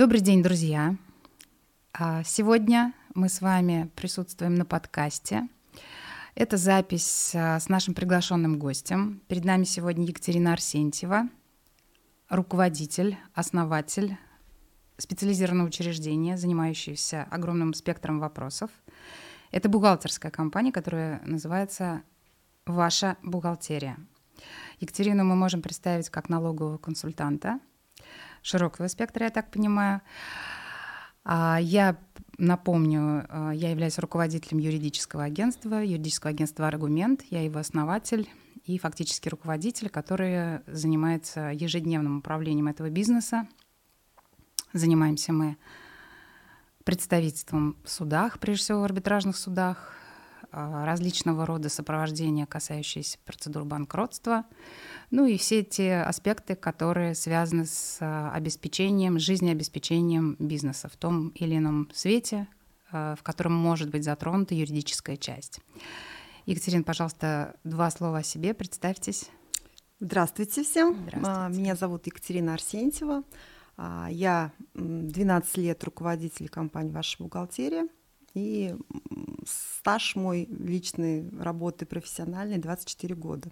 Добрый день, друзья! А, сегодня мы с вами присутствуем на подкасте. Это запись а, с нашим приглашенным гостем. Перед нами сегодня Екатерина Арсентьева, руководитель, основатель специализированного учреждения, занимающееся огромным спектром вопросов. Это бухгалтерская компания, которая называется «Ваша бухгалтерия». Екатерину мы можем представить как налогового консультанта широкого спектра, я так понимаю. А я напомню, а, я являюсь руководителем юридического агентства, юридического агентства «Аргумент». Я его основатель и фактически руководитель, который занимается ежедневным управлением этого бизнеса. Занимаемся мы представительством в судах, прежде всего в арбитражных судах, различного рода сопровождения, касающиеся процедур банкротства, ну и все те аспекты, которые связаны с а, обеспечением, жизнеобеспечением бизнеса в том или ином свете, а, в котором может быть затронута юридическая часть. Екатерина, пожалуйста, два слова о себе, представьтесь. Здравствуйте всем. Здравствуйте. Меня зовут Екатерина Арсентьева. Я 12 лет руководитель компании «Ваша бухгалтерия». И стаж мой личной работы профессиональный 24 года.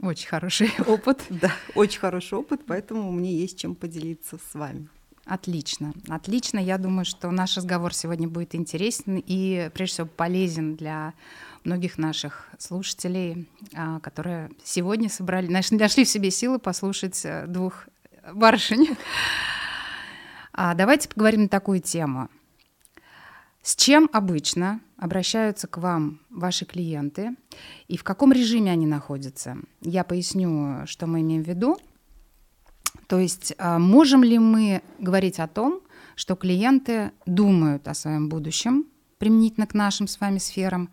Очень хороший опыт. Да, очень хороший опыт, поэтому мне есть чем поделиться с вами. Отлично, отлично. Я думаю, что наш разговор сегодня будет интересен и, прежде всего, полезен для многих наших слушателей, а, которые сегодня собрали, нашли в себе силы послушать э, двух барышень. А давайте поговорим на такую тему. С чем обычно обращаются к вам ваши клиенты и в каком режиме они находятся? Я поясню, что мы имеем в виду. То есть а, можем ли мы говорить о том, что клиенты думают о своем будущем применительно к нашим с вами сферам,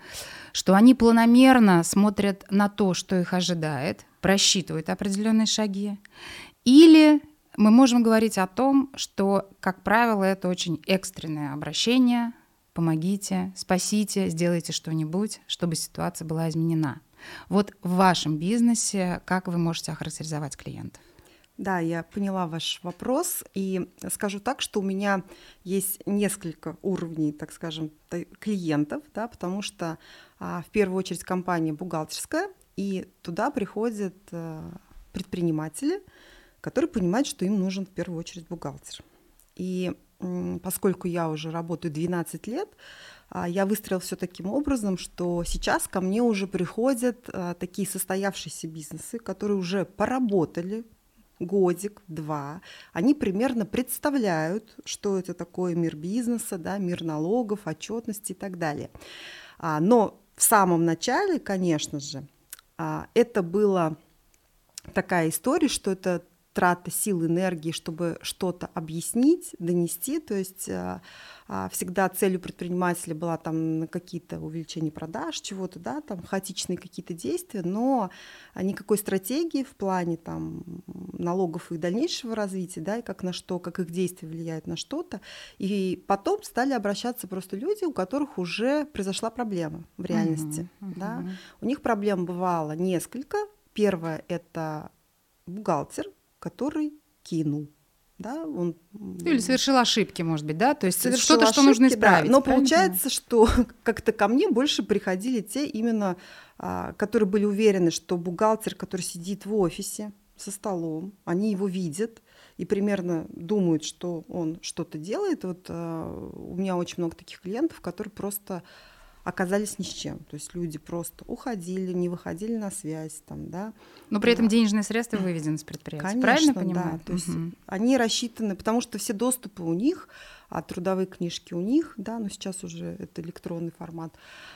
что они планомерно смотрят на то, что их ожидает, просчитывают определенные шаги, или мы можем говорить о том, что, как правило, это очень экстренное обращение, помогите, спасите, сделайте что-нибудь, чтобы ситуация была изменена. Вот в вашем бизнесе как вы можете охарактеризовать клиентов? Да, я поняла ваш вопрос и скажу так, что у меня есть несколько уровней, так скажем, клиентов, да, потому что а, в первую очередь компания бухгалтерская, и туда приходят а, предприниматели, которые понимают, что им нужен в первую очередь бухгалтер. И поскольку я уже работаю 12 лет, а, я выстроил все таким образом, что сейчас ко мне уже приходят а, такие состоявшиеся бизнесы, которые уже поработали годик, два, они примерно представляют, что это такое мир бизнеса, да, мир налогов, отчетности и так далее. А, но в самом начале, конечно же, это была такая история, что это трата сил, энергии, чтобы что-то объяснить, донести. То есть а, а, всегда целью предпринимателя была там какие-то увеличения продаж, чего-то, да, там хаотичные какие-то действия, но никакой стратегии в плане там налогов и дальнейшего развития, да, и как на что, как их действия влияют на что-то. И потом стали обращаться просто люди, у которых уже произошла проблема в реальности, uh-huh, uh-huh. да. У них проблем бывало несколько. Первое это бухгалтер, который кинул. Да, он... Или совершил ошибки, может быть, да? То есть что-то, что нужно исправить. Да. Но получается, что как-то ко мне больше приходили те именно, а, которые были уверены, что бухгалтер, который сидит в офисе со столом, они его видят и примерно думают, что он что-то делает. Вот а, у меня очень много таких клиентов, которые просто оказались ни с чем. То есть люди просто уходили, не выходили на связь. Там, да. Но при этом денежные средства выведены с предприятия. Конечно, Правильно понимаю? Да. То есть угу. они рассчитаны, потому что все доступы у них, а трудовые книжки у них, да, но сейчас уже это электронный формат,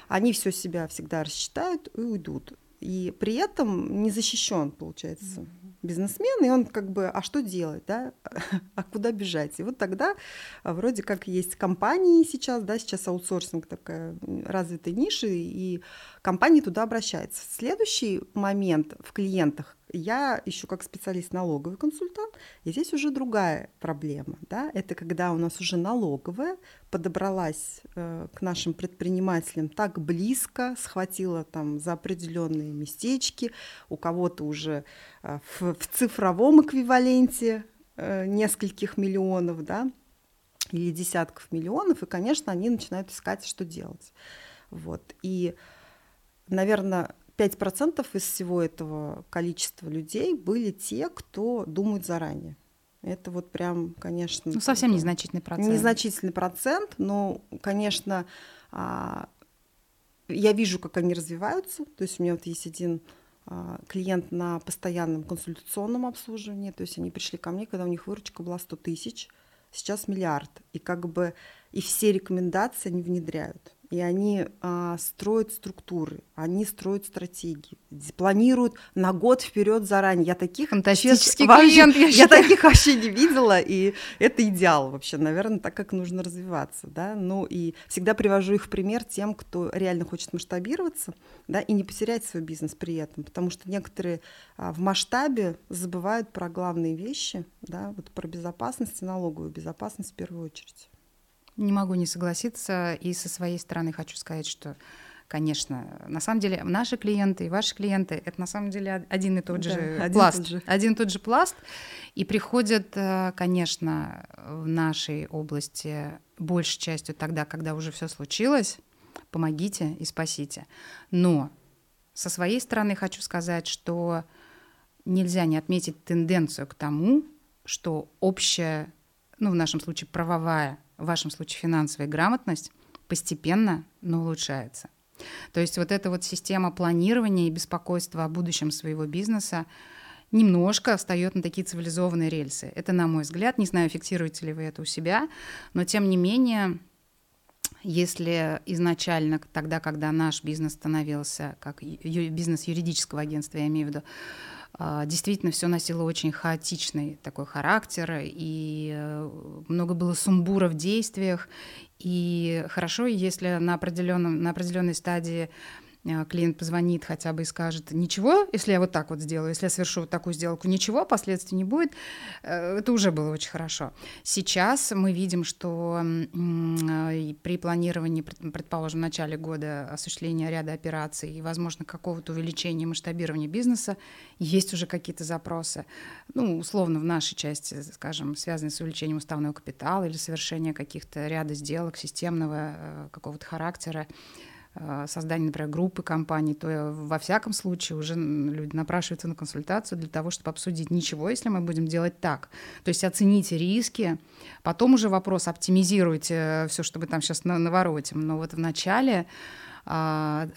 они все себя всегда рассчитают и уйдут. И при этом не защищен, получается. Mm-hmm бизнесмен, и он как бы, а что делать, да, а куда бежать? И вот тогда а, вроде как есть компании сейчас, да, сейчас аутсорсинг такая развитая ниша, и компании туда обращаются. Следующий момент в клиентах, я еще как специалист налоговый консультант, и здесь уже другая проблема. Да? Это когда у нас уже налоговая подобралась э, к нашим предпринимателям так близко, схватила там за определенные местечки, у кого-то уже э, в, в цифровом эквиваленте э, нескольких миллионов, да, или десятков миллионов, и, конечно, они начинают искать, что делать. Вот. И, наверное, 5% из всего этого количества людей были те, кто думают заранее. Это вот прям, конечно... Ну, совсем незначительный процент. Незначительный процент, но, конечно, а, я вижу, как они развиваются. То есть у меня вот есть один а, клиент на постоянном консультационном обслуживании. То есть они пришли ко мне, когда у них выручка была 100 тысяч, сейчас миллиард. И как бы и все рекомендации они внедряют и они а, строят структуры, они строят стратегии, планируют на год вперед заранее. Я таких фантастический честно, клиент, я, я таких вообще не видела, и это идеал вообще, наверное, так как нужно развиваться, да. Ну и всегда привожу их в пример тем, кто реально хочет масштабироваться, да, и не потерять свой бизнес при этом, потому что некоторые а, в масштабе забывают про главные вещи, да, вот про безопасность и налоговую безопасность в первую очередь. Не могу не согласиться. И со своей стороны хочу сказать, что конечно. На самом деле наши клиенты и ваши клиенты — это на самом деле один и тот да, же один пласт. Тот же. Один и тот же пласт. И приходят, э, конечно, в нашей области большей частью тогда, когда уже все случилось, помогите и спасите. Но со своей стороны хочу сказать, что нельзя не отметить тенденцию к тому, что общая, ну в нашем случае правовая в вашем случае финансовая грамотность, постепенно, но улучшается. То есть вот эта вот система планирования и беспокойства о будущем своего бизнеса немножко встает на такие цивилизованные рельсы. Это, на мой взгляд, не знаю, фиксируете ли вы это у себя, но тем не менее, если изначально, тогда, когда наш бизнес становился, как бизнес юридического агентства, я имею в виду, действительно все носило очень хаотичный такой характер, и э, много было сумбура в действиях. И хорошо, если на, определенном, на определенной стадии а, клиент позвонит хотя бы и скажет, ничего, если я вот так вот сделаю, если я совершу вот такую сделку, ничего, последствий не будет, э, это уже было очень хорошо. Сейчас мы видим, что при планировании, предположим, в начале года осуществления ряда операций и, возможно, какого-то увеличения масштабирования бизнеса, есть уже какие-то запросы, ну, условно, в нашей части, скажем, связанные с увеличением уставного капитала или совершения каких-то ряда сделок системного э, какого-то характера, создание, например, группы компаний, то во всяком случае уже люди напрашиваются на консультацию для того, чтобы обсудить ничего, если мы будем делать так. То есть оцените риски, потом уже вопрос оптимизируйте все, что вы там сейчас наворотим. Но вот в начале а,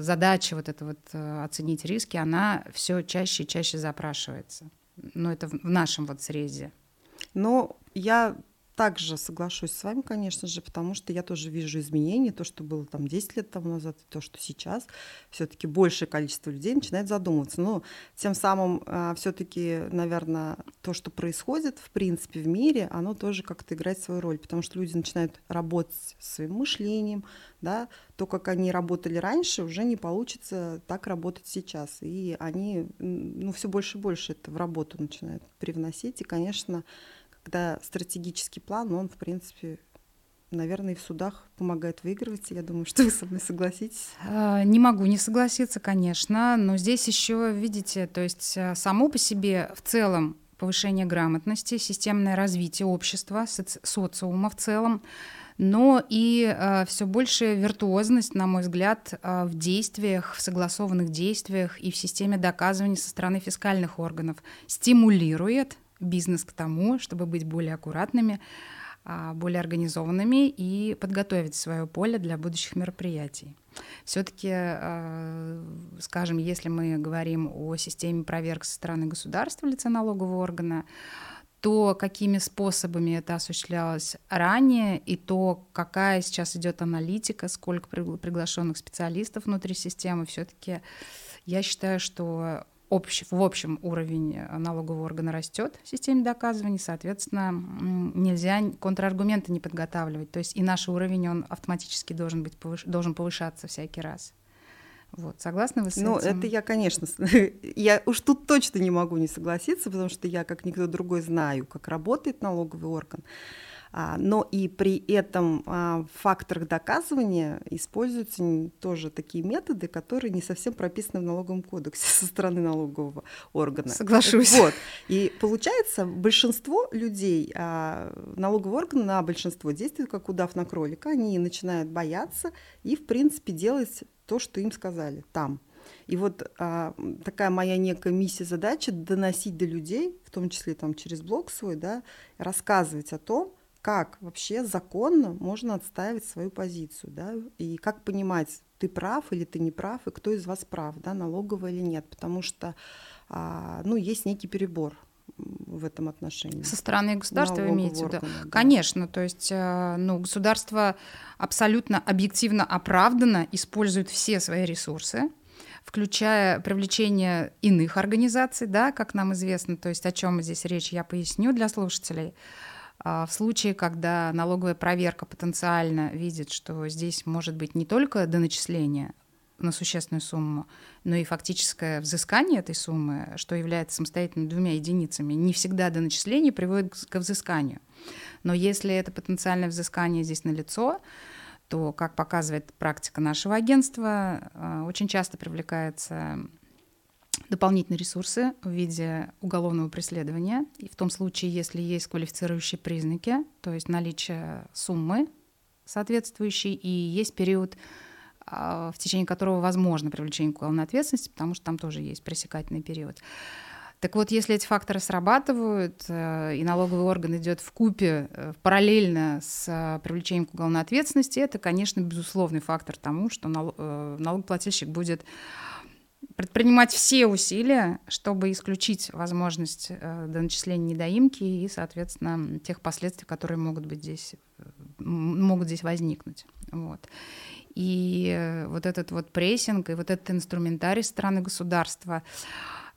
задача вот эта вот э, оценить риски, она все чаще и чаще запрашивается. Но это в нашем вот срезе. Но я также соглашусь с вами, конечно же, потому что я тоже вижу изменения, то, что было там 10 лет тому назад, и то, что сейчас все-таки большее количество людей начинает задумываться. Но тем самым а, все-таки, наверное, то, что происходит, в принципе, в мире, оно тоже как-то играет свою роль, потому что люди начинают работать своим мышлением, да, то, как они работали раньше, уже не получится так работать сейчас. И они ну, все больше и больше это в работу начинают привносить. И, конечно, когда стратегический план, он, в принципе, наверное, и в судах помогает выигрывать. Я думаю, что вы со мной согласитесь. А, не могу не согласиться, конечно, но здесь еще, видите, то есть а, само по себе в целом повышение грамотности, системное развитие общества, соци социума в целом, но и э, все больше виртуозность, на мой взгляд, э, в действиях, в согласованных действиях и в системе доказывания со стороны фискальных органов стимулирует бизнес к тому, чтобы быть более аккуратными, а, более организованными и подготовить свое поле для будущих мероприятий. Все-таки, а, скажем, если мы говорим о системе проверок со стороны государства в лице налогового органа, то какими способами это осуществлялось ранее, и то, какая сейчас идет аналитика, сколько приглашенных специалистов внутри системы, все-таки я считаю, что общ, в общем уровень э, налогового органа растет в системе доказываний, соответственно, нельзя контраргументы не подготавливать. То есть и наш уровень, он автоматически должен, быть повыш... должен повышаться всякий раз. Вот, согласны вы с ну, этим? Ну, это я, конечно, я уж тут точно не могу не согласиться, потому что я, как никто другой, знаю, как работает налоговый орган. А, но и при этом а, в факторах доказывания используются тоже такие методы, которые не совсем прописаны в налоговом кодексе со стороны налогового органа. Соглашусь. Вот. И получается, большинство людей, а, налоговый орган на большинство действует как удав на кролика, они начинают бояться и, в принципе, делать то, что им сказали там. И вот а, такая моя некая миссия, задача доносить до людей, в том числе там через блог свой, да, рассказывать о том, как вообще законно можно отстаивать свою позицию, да, и как понимать, ты прав или ты не прав, и кто из вас прав, да, налоговый или нет, потому что, а, ну, есть некий перебор в этом отношении. Со стороны государства вы имеете в виду? Да. Конечно, то есть э, ну, государство абсолютно объективно оправданно использует все свои ресурсы, включая привлечение иных организаций, да, как нам известно, то есть о чем здесь речь, я поясню для слушателей. А, в случае, когда налоговая проверка потенциально видит, что здесь может быть не только доначисление на существенную сумму, но и фактическое взыскание этой суммы, что является самостоятельно двумя единицами, не всегда доначисление приводит к взысканию. Но если это потенциальное взыскание здесь налицо, то, как показывает практика нашего агентства, а, очень часто привлекаются дополнительные ресурсы в виде уголовного преследования. И в том случае, если есть квалифицирующие признаки, то есть наличие суммы соответствующей, и есть период, а, в течение которого возможно привлечение к уголовной ответственности, потому что там тоже есть пресекательный период. Так вот, если эти факторы срабатывают, э, и налоговый орган идет в купе э, параллельно с э, привлечением к уголовной ответственности, это, конечно, безусловный фактор тому, что налогоплательщик будет предпринимать все усилия, чтобы исключить возможность доначисления недоимки и, соответственно, тех последствий, которые могут быть здесь, могут здесь возникнуть. Вот. И вот этот вот прессинг и вот этот инструментарий страны государства,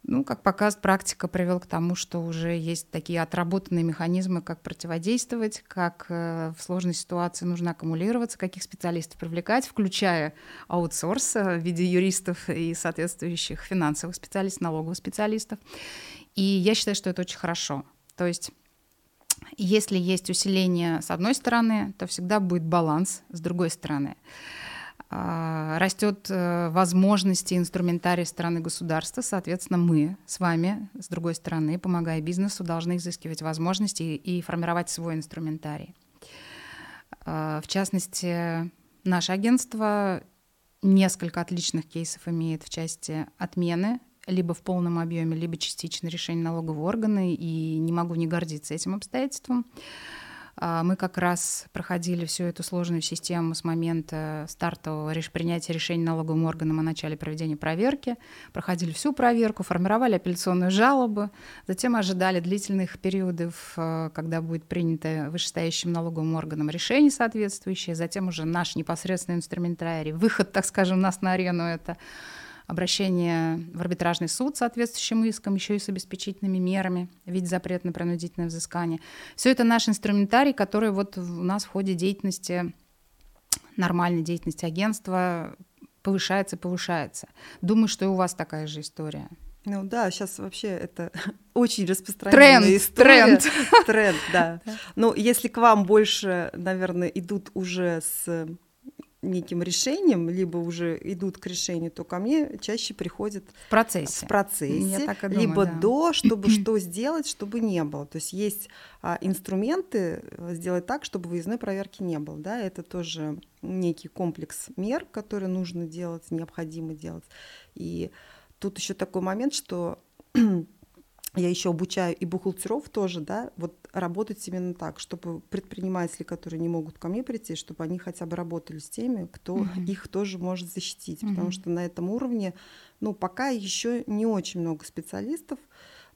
ну, как показывает практика, привел к тому, что уже есть такие отработанные механизмы, как противодействовать, как э, в сложной ситуации нужно аккумулироваться, каких специалистов привлекать, включая аутсорс в виде юристов и соответствующих финансовых специалистов, налоговых специалистов. И я считаю, что это очень хорошо. То есть если есть усиление с одной стороны, то всегда будет баланс с другой стороны. А, растет э, возможности инструментарий стороны государства, соответственно, мы с вами, с другой стороны, помогая бизнесу, должны изыскивать возможности и формировать свой инструментарий. А, в частности, наше агентство несколько отличных кейсов имеет в части отмены либо в полном объеме, либо частично решения налогового органа, и не могу не гордиться этим обстоятельством. А, мы как раз проходили всю эту сложную систему с момента стартового принятия решения налоговым органом о начале проведения проверки, проходили всю проверку, формировали апелляционную жалобу, затем ожидали длительных периодов, э, когда будет принято вышестоящим налоговым органом решение соответствующее, затем уже наш непосредственный инструментарий, выход, так скажем, нас на арену — это обращение в арбитражный суд с соответствующим иском, еще и с обеспечительными мерами в виде запрета на принудительное взыскание. Все это наш инструментарий, который вот у нас в ходе деятельности, нормальной деятельности агентства повышается, повышается. Думаю, что и у вас такая же история. Ну да, сейчас вообще это очень распространенная тренд, история. Тренд, тренд, да. Ну, если к вам больше, наверное, идут уже с неким решением, либо уже идут к решению, то ко мне чаще приходят в процессе, в процессе думаю, либо да. до, чтобы что сделать, чтобы не было. То есть есть а, инструменты э, сделать так, чтобы выездной проверки не было. Да? Это тоже некий комплекс мер, которые нужно делать, необходимо делать. И тут еще такой момент, что я еще обучаю и бухгалтеров тоже, да, вот работать именно так, чтобы предприниматели, которые не могут ко мне прийти, чтобы они хотя бы работали с теми, кто uh-huh. их тоже может защитить, uh-huh. потому что на этом уровне, ну, пока еще не очень много специалистов,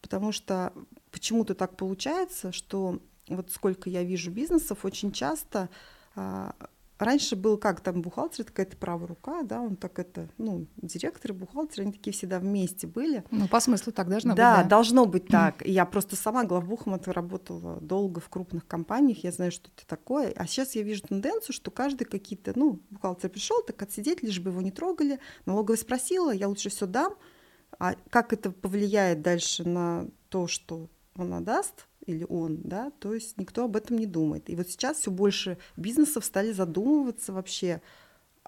потому что почему-то так получается, что вот сколько я вижу бизнесов, очень часто а, Раньше был как там бухгалтер, какая-то правая рука, да, он так это, ну, директор и бухгалтер, они такие всегда вместе были. Ну, по смыслу так должно да, быть. Да, должно быть так. Я просто сама главбухом это работала долго в крупных компаниях, я знаю, что это такое. А сейчас я вижу тенденцию, что каждый какие-то, ну, бухгалтер пришел, так отсидеть, лишь бы его не трогали. Налоговая спросила, я лучше все дам. А как это повлияет дальше на то, что она даст, или он, да, то есть никто об этом не думает. И вот сейчас все больше бизнесов стали задумываться вообще,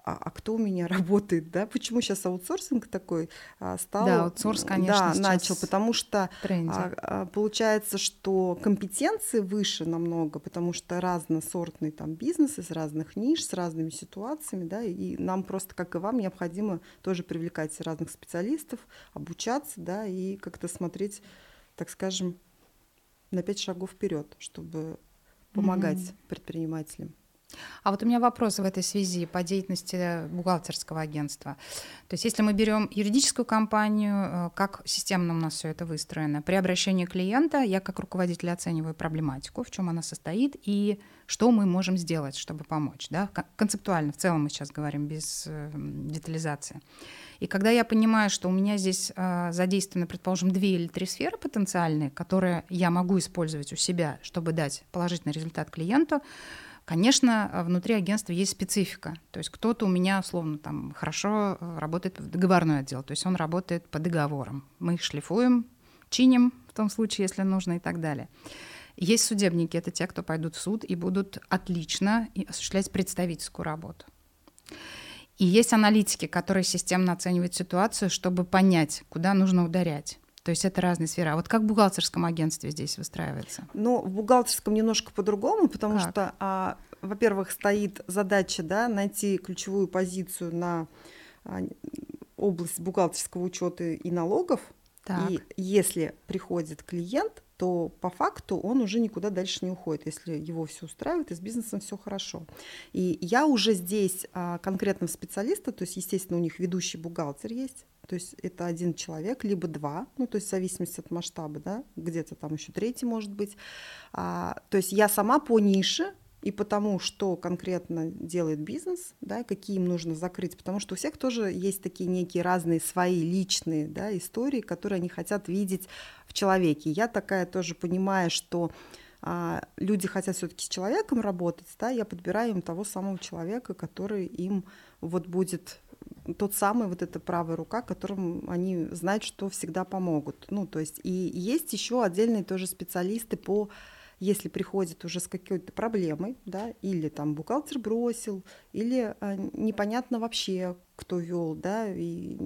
а, а кто у меня работает, да, почему сейчас аутсорсинг такой а, стал? Да, аутсорс, конечно, да, начал, потому что а, а, получается, что компетенции выше намного, потому что разносортный там бизнес из разных ниш, с разными ситуациями, да, и нам просто, как и вам, необходимо тоже привлекать разных специалистов, обучаться, да, и как-то смотреть, так скажем, на пять шагов вперед, чтобы помогать mm-hmm. предпринимателям. А вот у меня вопрос в этой связи по деятельности бухгалтерского агентства. То есть если мы берем юридическую компанию, э, как системно у нас все это выстроено? При обращении клиента я как руководитель оцениваю проблематику, в чем она состоит и что мы можем сделать, чтобы помочь. Да? Концептуально, в целом мы сейчас говорим без э, детализации. И когда я понимаю, что у меня здесь э, задействованы, предположим, две или три сферы потенциальные, которые я могу использовать у себя, чтобы дать положительный результат клиенту, Конечно, внутри агентства есть специфика. То есть кто-то у меня, условно, там хорошо э, работает в договорной отдел, то есть он работает по договорам. Мы их шлифуем, чиним в том случае, если нужно и так далее. Есть судебники, это те, кто пойдут в суд и будут отлично осуществлять представительскую работу. И есть аналитики, которые системно оценивают ситуацию, чтобы понять, куда нужно ударять. То есть это разные сферы. А вот как в бухгалтерском агентстве здесь выстраивается? Ну, в бухгалтерском немножко по-другому, потому как? что, а, во-первых, стоит задача да, найти ключевую позицию на а, область бухгалтерского учета и налогов. Так. И если приходит клиент, то по факту он уже никуда дальше не уходит, если его все устраивает и с бизнесом все хорошо. И я уже здесь а, конкретного специалиста, то есть, естественно, у них ведущий бухгалтер есть, то есть это один человек, либо два, ну, то есть в зависимости от масштаба, да, где-то там еще третий может быть. А, то есть я сама по нише и потому, что конкретно делает бизнес, да, какие им нужно закрыть, потому что у всех тоже есть такие некие разные свои личные да, истории, которые они хотят видеть в человеке. Я такая тоже понимаю, что а, люди хотят все-таки с человеком работать, да, я подбираю им того самого человека, который им вот будет тот самый вот эта правая рука, которым они знают, что всегда помогут. Ну, то есть и есть еще отдельные тоже специалисты по если приходит уже с какой-то проблемой, да, или там бухгалтер бросил, или а, непонятно вообще, кто вел, да, и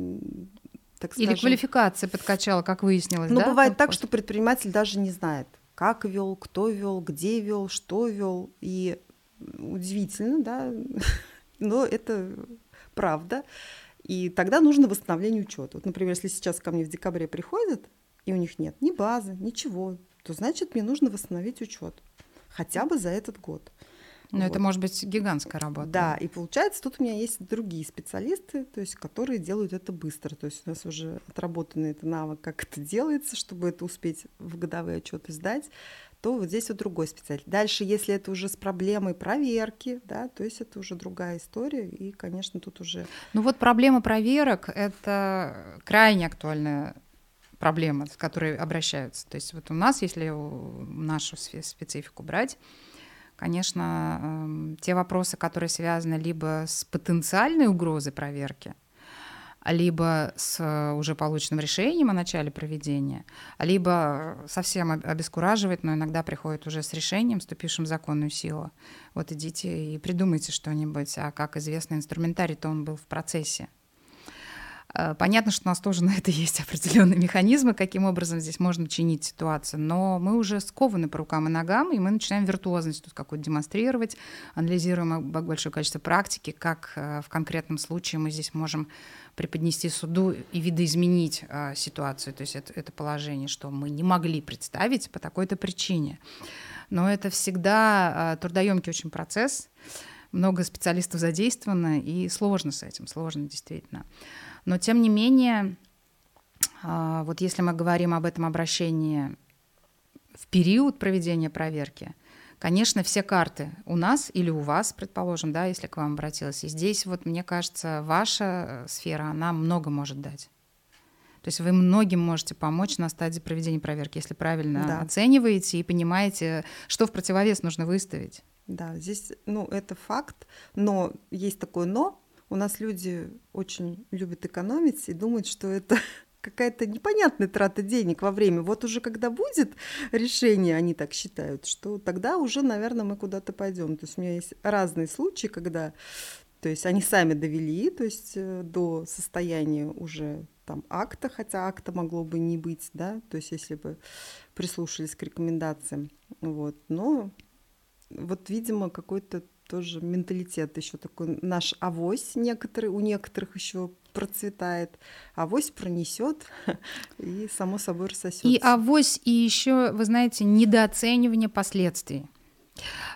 так скажем, Или квалификация подкачала, как выяснилось. Ну, да? бывает так, что предприниматель даже не знает, как вел, кто вел, где вел, что вел. И удивительно, да, но это правда. И тогда нужно восстановление учета. Вот, например, если сейчас ко мне в декабре приходят, и у них нет ни базы, ничего, то значит мне нужно восстановить учет хотя бы за этот год. Но вот. это может быть гигантская работа. Да, и получается, тут у меня есть другие специалисты, то есть, которые делают это быстро. То есть у нас уже отработанный это навык, как это делается, чтобы это успеть в годовые отчеты сдать то вот здесь вот другой специалист. Дальше, если это уже с проблемой проверки, да, то есть это уже другая история, и, конечно, тут уже... Ну вот проблема проверок — это крайне актуальная проблема, с которой обращаются. То есть вот у нас, если нашу специфику брать, конечно, эм, те вопросы, которые связаны либо с потенциальной угрозой проверки, либо с э, уже полученным решением о начале проведения, либо совсем обескураживает, но иногда приходит уже с решением, вступившим в законную силу. Вот идите и придумайте что-нибудь, а как известно, инструментарий-то он был в процессе. Э, понятно, что у нас тоже на это есть определенные механизмы, каким образом здесь можно чинить ситуацию, но мы уже скованы по рукам и ногам, и мы начинаем виртуозность тут какую-то демонстрировать, анализируем большое количество практики, как э, в конкретном случае мы здесь можем преподнести суду и видоизменить э, ситуацию, то есть это, это положение, что мы не могли представить по такой-то причине. Но это всегда э, трудоемкий очень процесс, много специалистов задействовано, и сложно с этим, сложно действительно. Но тем не менее, э, вот если мы говорим об этом обращении в период проведения проверки – Конечно, все карты у нас или у вас, предположим, да, если к вам обратилась. И здесь вот, мне кажется, ваша э, сфера, она много может дать. То есть вы многим можете помочь на стадии проведения проверки, если правильно да. оцениваете и понимаете, что в противовес нужно выставить. Да, здесь, ну, это факт, но есть такое но. У нас люди очень любят экономить и думают, что это какая-то непонятная трата денег во время. Вот уже когда будет решение, они так считают, что тогда уже, наверное, мы куда-то пойдем. То есть у меня есть разные случаи, когда то есть они сами довели, то есть э, до состояния уже там акта, хотя акта могло бы не быть, да, то есть если бы прислушались к рекомендациям, вот, но вот, видимо, какой-то тоже менталитет еще такой наш авось некоторые у некоторых еще процветает, авось пронесет и само собой рассосется. И авось, и еще, вы знаете, недооценивание последствий.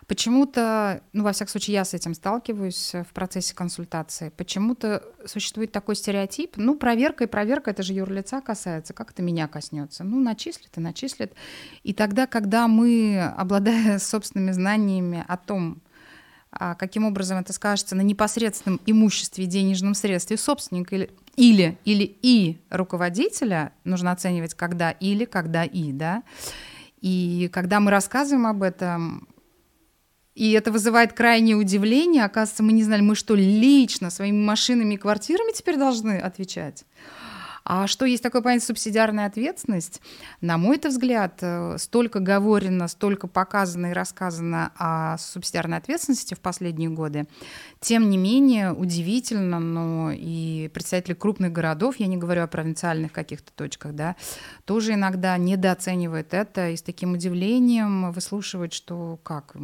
Почему-то, ну, во всяком случае, я с этим сталкиваюсь в процессе консультации, почему-то существует такой стереотип, ну, проверка и проверка, это же юрлица касается, как это меня коснется? Ну, начислит и начислит. И тогда, когда мы, обладая собственными знаниями о том, каким образом это скажется на непосредственном имуществе и денежном средстве собственника или, или, или и руководителя, нужно оценивать когда или, когда и, да, и когда мы рассказываем об этом, и это вызывает крайнее удивление. Оказывается, мы не знали, мы что, лично своими машинами и квартирами теперь должны отвечать? А что есть такое понятие субсидиарная ответственность? На мой это взгляд, э, столько говорено, столько показано и рассказано о субсидиарной ответственности в последние годы. Тем не менее, удивительно, но и представители крупных городов, я не говорю о провинциальных каких-то точках, да, тоже иногда недооценивают это и с таким удивлением выслушивают, что как,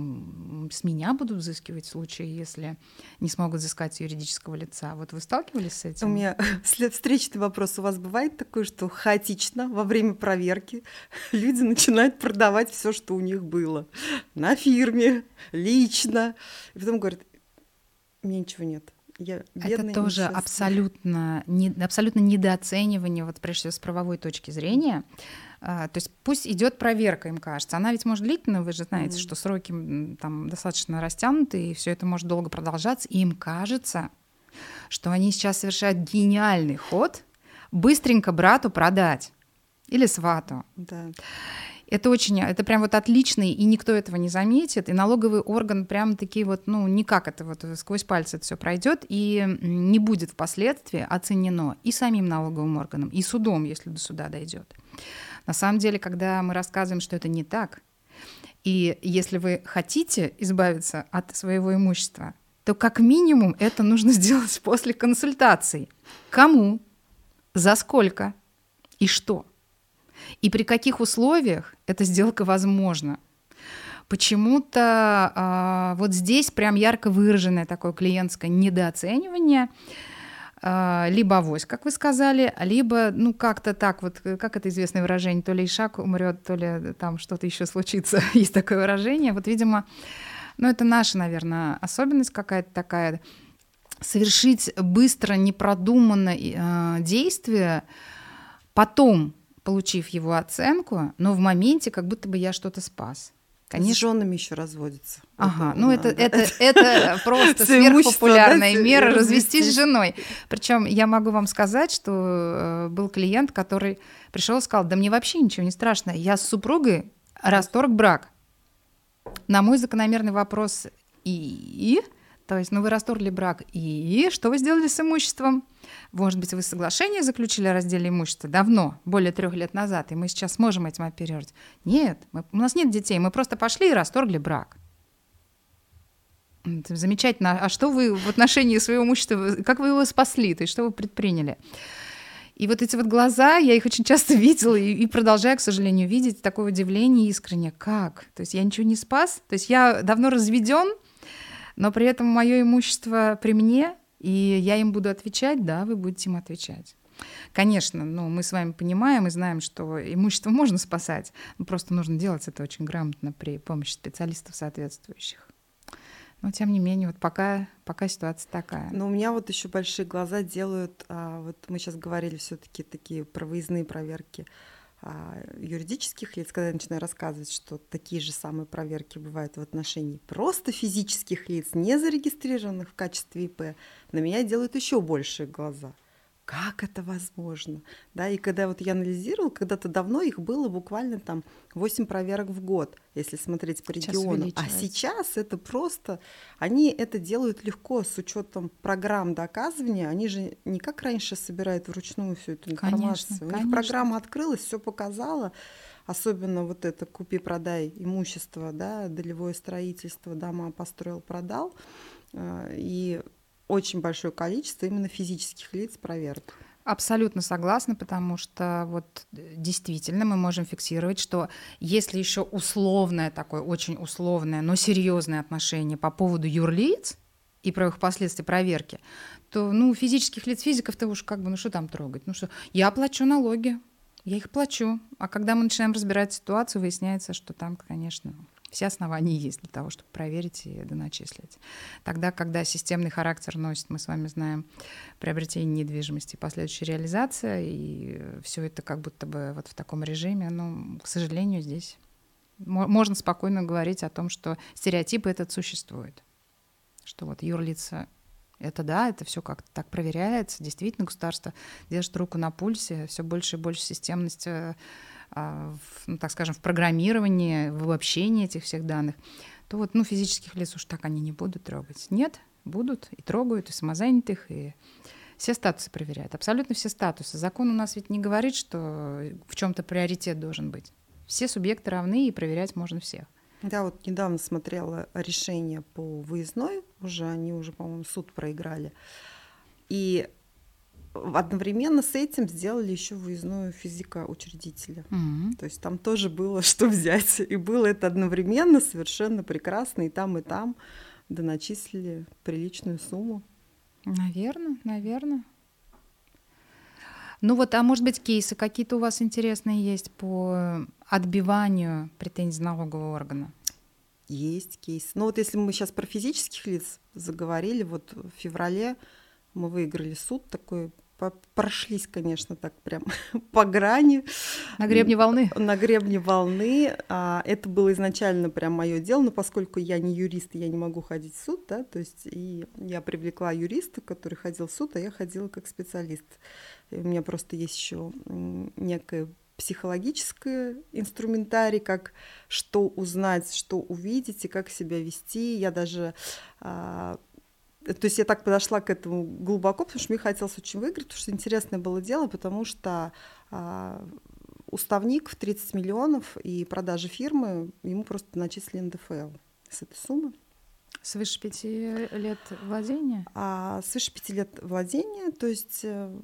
с меня будут взыскивать в случае, если не смогут взыскать юридического лица. Вот вы сталкивались с этим? У меня встречный вопрос. У вас бывает такое, что хаотично во время проверки люди начинают продавать все, что у них было на фирме, лично. И потом говорят, меня ничего нет. Я бедный, Это тоже абсолютно, не, абсолютно недооценивание, вот прежде всего с правовой точки зрения. А, то есть пусть идет проверка, им кажется. Она ведь может длительная, вы же знаете, mm-hmm. что сроки там достаточно растянуты, и все это может долго продолжаться. И им кажется, что они сейчас совершают гениальный ход, быстренько брату продать или свату. Да. Это очень, это прям вот отличный, и никто этого не заметит, и налоговый орган прям такие вот, ну, никак это вот сквозь пальцы это все пройдет, и не будет впоследствии оценено и самим налоговым органом, и судом, если до суда дойдет. На самом деле, когда мы рассказываем, что это не так, и если вы хотите избавиться от своего имущества, то как минимум это нужно сделать после консультаций. Кому, за сколько и что. И при каких условиях эта сделка возможна. Почему-то а, вот здесь прям ярко выраженное такое клиентское недооценивание, а, либо авось, как вы сказали, либо, ну, как-то так, вот, как это известное выражение, то ли Ишак умрет, то ли там что-то еще случится, есть такое выражение. Вот, видимо, ну, это наша, наверное, особенность какая-то такая, совершить быстро, непродуманно э, действие, потом получив его оценку, но в моменте как будто бы я что-то спас. Конечно. С женами еще разводится. Ага, это, ну это, это, это просто сверхпопулярная мера развестись с женой. Причем я могу вам сказать, что э, был клиент, который пришел и сказал, да мне вообще ничего не страшно, я с супругой расторг брак. На мой закономерный вопрос и то есть, ну вы расторгли брак, и что вы сделали с имуществом? Может быть, вы соглашение заключили о разделе имущества давно, более трех лет назад, и мы сейчас можем этим оперировать? Нет, мы, у нас нет детей, мы просто пошли и расторгли брак. Это замечательно. А что вы в отношении своего имущества, как вы его спасли, то есть что вы предприняли? И вот эти вот глаза, я их очень часто видела и, и продолжаю, к сожалению, видеть такое удивление искренне. Как? То есть я ничего не спас? То есть я давно разведен, но при этом мое имущество при мне, и я им буду отвечать, да, вы будете им отвечать. Конечно, ну, мы с вами понимаем и знаем, что имущество можно спасать, но просто нужно делать это очень грамотно при помощи специалистов соответствующих. Но тем не менее, вот пока, пока ситуация такая. Но у меня вот еще большие глаза делают, а, вот мы сейчас говорили все-таки такие про выездные проверки юридических лиц, когда я начинаю рассказывать, что такие же самые проверки бывают в отношении просто физических лиц, не зарегистрированных в качестве ИП, на меня делают еще большие глаза. Как это возможно? Да, и когда вот я анализировала, когда-то давно их было буквально там 8 проверок в год, если смотреть по региону. А сейчас это просто, они это делают легко с учетом программ доказывания. Они же не как раньше собирают вручную всю эту информацию. Конечно, У них конечно. программа открылась, все показала. Особенно вот это купи-продай имущество, да, долевое строительство, дома построил, продал. А, и очень большое количество именно физических лиц проверок. Абсолютно согласна, потому что вот э, действительно мы можем фиксировать, что если еще условное такое, очень условное, но серьезное отношение по поводу юрлиц и про их последствия проверки, то ну физических лиц физиков-то уж как бы ну что там трогать, ну что я плачу налоги, я их плачу, а когда мы начинаем разбирать ситуацию, выясняется, что там, конечно, все основания есть для того, чтобы проверить и доначислить. Тогда, когда системный характер носит, мы с вами знаем, приобретение недвижимости, последующая реализация, и все это как будто бы вот в таком режиме, ну, к сожалению, здесь можно спокойно говорить о том, что стереотипы этот существует. Что вот юрлица это да, это все как-то так проверяется. Действительно, государство держит руку на пульсе, все больше и больше системность э, в, ну, так скажем, в программировании, в обобщении этих всех данных, то вот, ну, физических лиц уж так они не будут трогать. Нет, будут и трогают, и самозанятых, и все статусы проверяют, абсолютно все статусы. Закон у нас ведь не говорит, что в чем-то приоритет должен быть. Все субъекты равны, и проверять можно всех. Да, вот недавно смотрела решение по выездной, уже они уже, по-моему, суд проиграли. И одновременно с этим сделали еще выездную физика учредителя. Mm-hmm. То есть там тоже было что взять. И было это одновременно совершенно прекрасно. И там, и там доначислили приличную сумму. Наверное, наверное. Ну вот, а может быть, кейсы какие-то у вас интересные есть по отбиванию претензий налогового органа? Есть кейс. Ну вот если мы сейчас про физических лиц заговорили, вот в феврале мы выиграли суд такой прошлись, конечно, так прям по грани. На гребне волны? На гребне волны. А, это было изначально прям мое дело, но поскольку я не юрист, я не могу ходить в суд, да, то есть и я привлекла юриста, который ходил в суд, а я ходила как специалист. И у меня просто есть еще некое психологическое инструментарий, как что узнать, что увидеть и как себя вести. Я даже а, то есть я так подошла к этому глубоко, потому что мне хотелось очень выиграть, потому что интересное было дело, потому что а, уставник в 30 миллионов и продажи фирмы, ему просто начислили НДФЛ с этой суммы. Свыше пяти лет владения? А, свыше пяти лет владения, то есть э,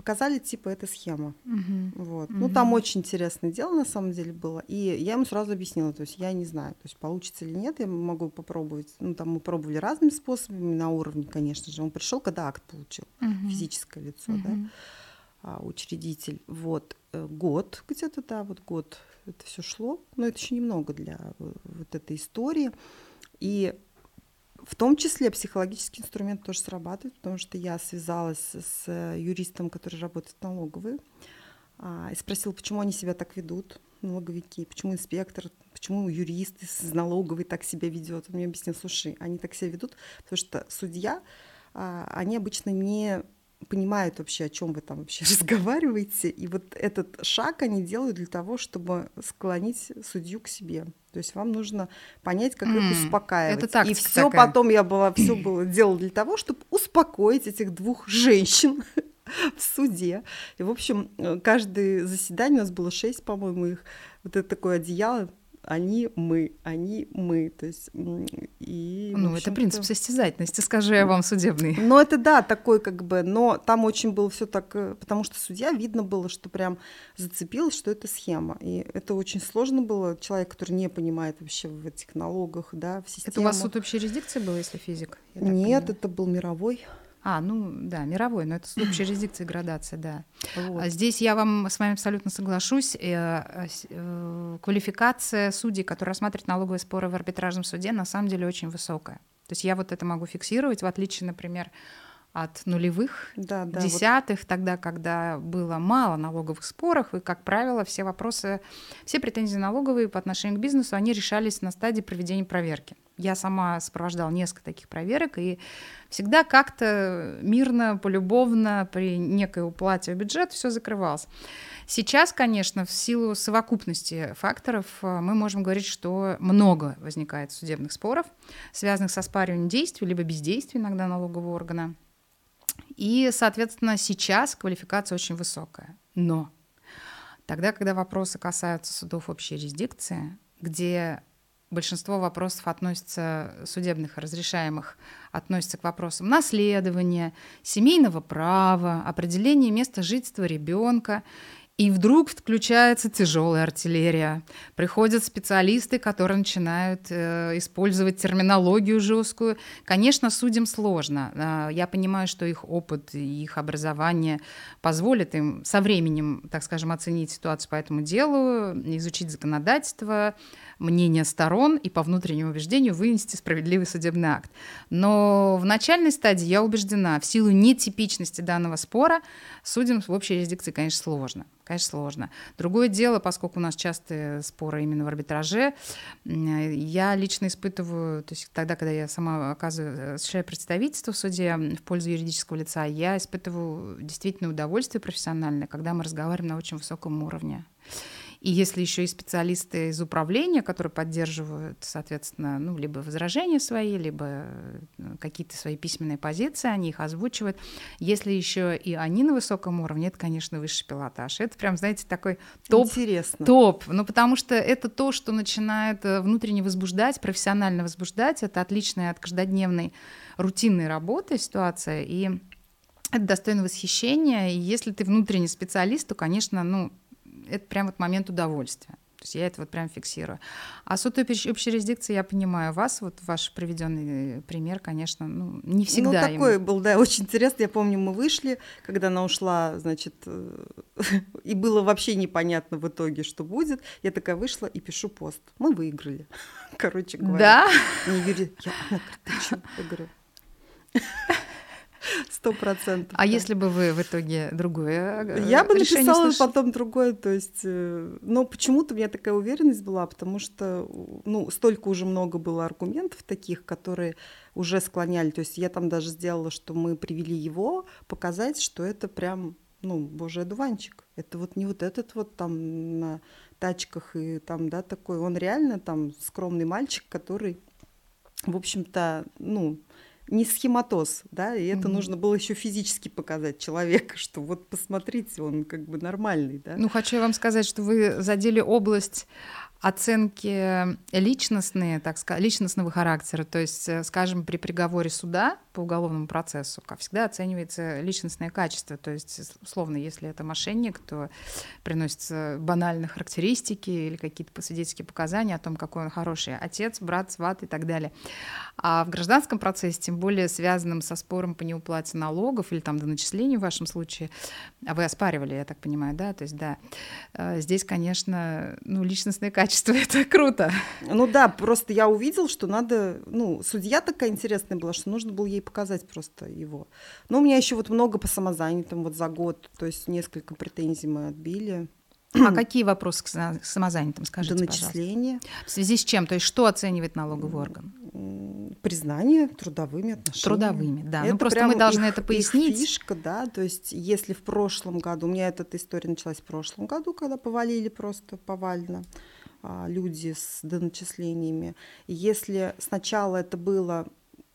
показали типа эта схема. Угу. Вот. Угу. Ну, там очень интересное дело на самом деле было. И я ему сразу объяснила, то есть я не знаю, то есть получится или нет, я могу попробовать. Ну, там мы пробовали разными способами на уровне, конечно же. Он пришел, когда акт получил, угу. физическое лицо, угу. да, а, учредитель. Вот. Э, год где-то, да, вот год это все шло. Но это еще немного для вот этой истории. И в том числе психологический инструмент тоже срабатывает, потому что я связалась с юристом, который работает в налоговой, а, и спросила, почему они себя так ведут, налоговики, почему инспектор, почему юрист из налоговой так себя ведет. Он мне объяснил, слушай, они так себя ведут, потому что судья, а, они обычно не понимают вообще, о чем вы там вообще разговариваете. И вот этот шаг они делают для того, чтобы склонить судью к себе. То есть вам нужно понять, как mm, их успокаивать. Это и все потом я была, все было делала для того, чтобы успокоить этих двух женщин в суде. И, в общем, э, каждое заседание у нас было шесть, по-моему, их. Вот это такое одеяло они мы, они мы, то есть и ну это принцип состязательности, скажу я вам судебный. Ну это да такой как бы, но там очень было все так, э, потому что судья видно было, что прям зацепилось, что это схема, и это очень сложно было человек, который не понимает вообще в этих налогах, да, в системе. Это у вас суд общей юрисдикции был, если физик? Нет, понимаю. это был мировой. А, ну да, мировой, но это общая юрисдикция и градация, да. Вот. А здесь я вам с вами абсолютно соглашусь. Э, э, квалификация судей, которые рассматривают налоговые споры в арбитражном суде, на самом деле очень высокая. То есть я вот это могу фиксировать, в отличие, например, от нулевых, да, да, десятых, вот. тогда, когда было мало налоговых споров, и, как правило, все вопросы, все претензии налоговые по отношению к бизнесу, они решались на стадии проведения проверки. Я сама сопровождала несколько таких проверок, и всегда как-то мирно, полюбовно, при некой уплате в бюджет все закрывалось. Сейчас, конечно, в силу совокупности факторов э, мы можем говорить, что много возникает судебных споров, связанных со спариванием действий, либо бездействия иногда налогового органа. И, соответственно, сейчас квалификация очень высокая. Но тогда, когда вопросы касаются судов общей юрисдикции, где большинство вопросов относится, судебных разрешаемых, относятся к вопросам наследования, семейного права, определения места жительства ребенка и вдруг включается тяжелая артиллерия. Приходят специалисты, которые начинают э, использовать терминологию жесткую. Конечно, судим сложно. Э, я понимаю, что их опыт и их образование позволит им со временем, так скажем, оценить ситуацию по этому делу, изучить законодательство, мнение сторон и по внутреннему убеждению вынести справедливый судебный акт. Но в начальной стадии я убеждена, в силу нетипичности данного спора судим в общей юрисдикции, конечно, сложно конечно, сложно. Другое дело, поскольку у нас частые споры именно в арбитраже, я лично испытываю, то есть тогда, когда я сама оказываю, осуществляю представительство в суде в пользу юридического лица, я испытываю действительно удовольствие профессиональное, когда мы разговариваем на очень высоком уровне. И если еще и специалисты из управления, которые поддерживают, соответственно, ну, либо возражения свои, либо э, какие-то свои письменные позиции, они их озвучивают. Если еще и они на высоком уровне, это, конечно, высший пилотаж. Это прям, знаете, такой топ. Интересно. Топ. Ну, потому что это то, что начинает э, внутренне возбуждать, профессионально возбуждать. Это отличная от каждодневной рутинной работы ситуация. И это достойно восхищения. И если ты внутренний специалист, то, конечно, ну, это прям вот момент удовольствия. То есть я это вот прям фиксирую. А суд общей юрисдикции, я понимаю вас, вот ваш приведенный пример, конечно, ну, не всегда. Ну, такой ему... был, да, очень интересный. Я помню, мы вышли, когда она ушла, значит, э, и было вообще непонятно в итоге, что будет. Я такая вышла и пишу пост. Мы выиграли, короче говоря. Да? Не Юрий, я, она ты что? Я говорю, Сто процентов. А да. если бы вы в итоге другое э, Я бы написала потом другое, то есть... Э, но почему-то у меня такая уверенность была, потому что, ну, столько уже много было аргументов таких, которые уже склоняли. То есть я там даже сделала, что мы привели его, показать, что это прям, ну, божий одуванчик. Это вот не вот этот вот там на тачках и там, да, такой. Он реально там скромный мальчик, который, в общем-то, ну, не схематоз, да, и это mm-hmm. нужно было еще физически показать человека, что вот посмотрите, он как бы нормальный, да. Ну, хочу вам сказать, что вы задели область оценки личностные, так сказать, личностного характера. То есть, э, скажем, при приговоре суда по уголовному процессу, как всегда, оценивается личностное качество. То есть, условно, если это мошенник, то приносятся банальные характеристики или какие-то свидетельские показания о том, какой он хороший отец, брат, сват и так далее. А в гражданском процессе, тем более связанном со спором по неуплате налогов или там до начисления в вашем случае, а вы оспаривали, я так понимаю, да, то есть, да, э, здесь, конечно, ну, личностное качество, это круто. Ну да, просто я увидел, что надо, ну, судья такая интересная была, что нужно было ей показать просто его. Но у меня еще вот много по самозанятым вот за год, то есть несколько претензий мы отбили. А какие вопросы к самозанятым, скажите, До начисления. Пожалуйста. В связи с чем? То есть что оценивает налоговый орган? Признание трудовыми отношениями. Трудовыми, да. Ну, это ну просто мы должны их, это пояснить. Их фишка, да, то есть если в прошлом году, у меня эта история началась в прошлом году, когда повалили просто повально, а, люди с доначислениями. И если сначала это было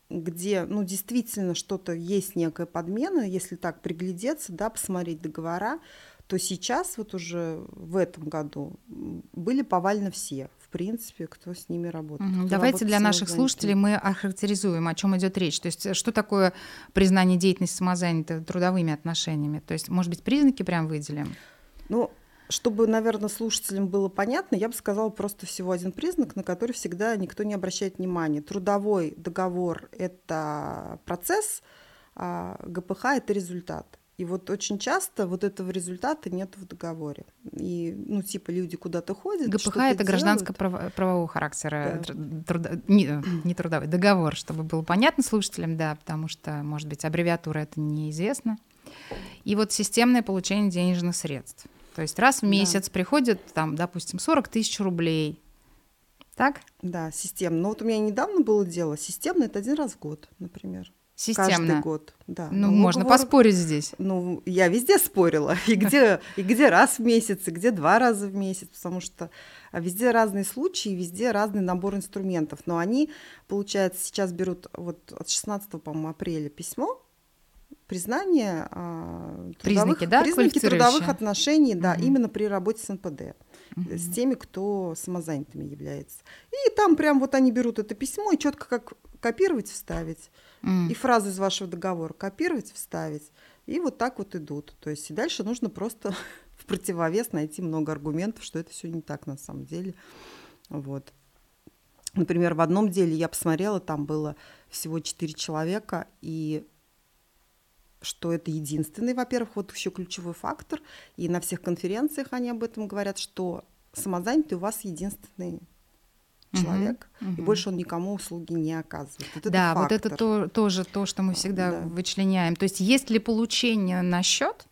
где, ну, действительно что-то есть некая подмена, если так приглядеться, да, посмотреть договора, то сейчас вот уже в этом году были повально все, в принципе, кто с ними работает. Угу. Давайте для наших слушателей мы охарактеризуем, о чем идет речь. То есть что такое признание деятельности самозанятых трудовыми отношениями? То есть, может быть, признаки прям выделим? Ну, чтобы, наверное, слушателям было понятно, я бы сказала просто всего один признак, на который всегда никто не обращает внимания. Трудовой договор – это процесс, а ГПХ – это результат. И вот очень часто вот этого результата нет в договоре. И, ну, типа, люди куда-то ходят. ГПХ это гражданско-правового характера, да. труда, не, не трудовой, договор, чтобы было понятно слушателям, да, потому что, может быть, аббревиатура это неизвестна. И вот системное получение денежных средств. То есть раз в месяц да. приходит, там, допустим, 40 тысяч рублей. Так? Да, системно. Но вот у меня недавно было дело. Системно это один раз в год, например. Системно. Каждый год, да. Ну, Но можно уговор- поспорить здесь. Ну, я везде спорила. И где, и где раз в месяц, и где два раза в месяц, потому что везде разные случаи, везде разный набор инструментов. Но они, получается, сейчас берут вот от 16, по-моему, апреля письмо, признание а, Признаки, трудовых, да, признаки трудовых отношений, да, Мгм. именно при работе с НПД Мгм. с теми, кто самозанятыми является. И там прям вот они берут это письмо и четко как копировать, вставить. М. И фразу из вашего договора копировать, вставить. И вот так вот идут. То есть и дальше нужно просто в противовес найти много аргументов, что это все не так на самом деле. Вот. Например, в одном деле я посмотрела, там было всего четыре человека, и что это единственный, во-первых, вот еще ключевой фактор, и на всех конференциях они об этом говорят, что самозанятый у вас единственный человек, и мгм. больше он никому услуги не оказывает. Вот это да, вот это то, тоже то, что мы всегда Да. вычленяем. То есть есть ли получение на счет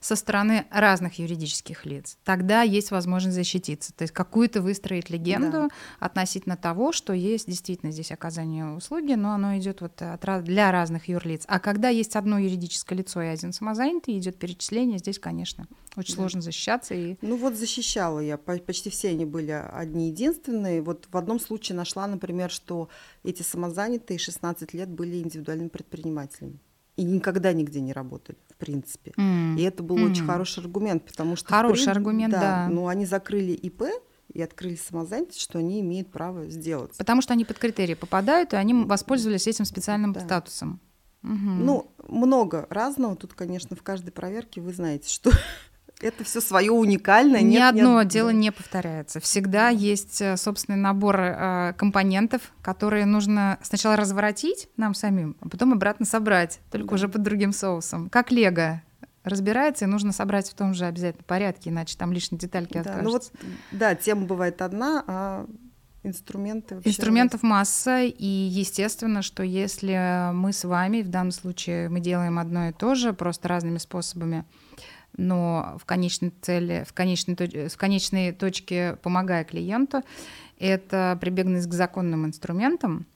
со стороны разных юридических лиц, тогда есть возможность защититься. То есть какую-то выстроить легенду относительно того, что есть действительно здесь оказание услуги, но оно идет вот от, для разных юрлиц. А когда есть одно юридическое лицо и один самозанятый, идет перечисление, здесь, конечно, очень Да. сложно защищаться. И... Ну вот защищала я, по- почти все они были одни единственные. Вот в одном случае нашла, например, что эти самозанятые 16 лет были индивидуальными предпринимателями и никогда нигде не работали, принципе. М, И это был м. очень хороший аргумент, потому что... Хороший прин- аргумент, да. Ну, они закрыли ИП и открыли самозанятость, что они имеют право сделать. Потому что они под критерии попадают, и они воспользовались этим специальным Да. статусом. Мгм. Ну, много разного. Тут, конечно, в каждой проверке вы знаете, что это все свое уникальное. Ни Нет, одно да. дело не повторяется. Всегда есть э, собственный набор э, компонентов, которые нужно сначала разворотить нам самим, а потом обратно собрать, только Да. уже под другим соусом. Как лего разбирается, и нужно собрать в том же обязательно порядке, иначе там лишние детальки Да, откажутся. ну вот, да, тема бывает одна, а инструменты вообще Инструментов масса, и естественно, что если мы с вами, в данном случае мы делаем одно и то же, просто разными способами, но в конечной цели, в конечной, в конечной точке помогая клиенту, это прибегнуть к законным инструментам,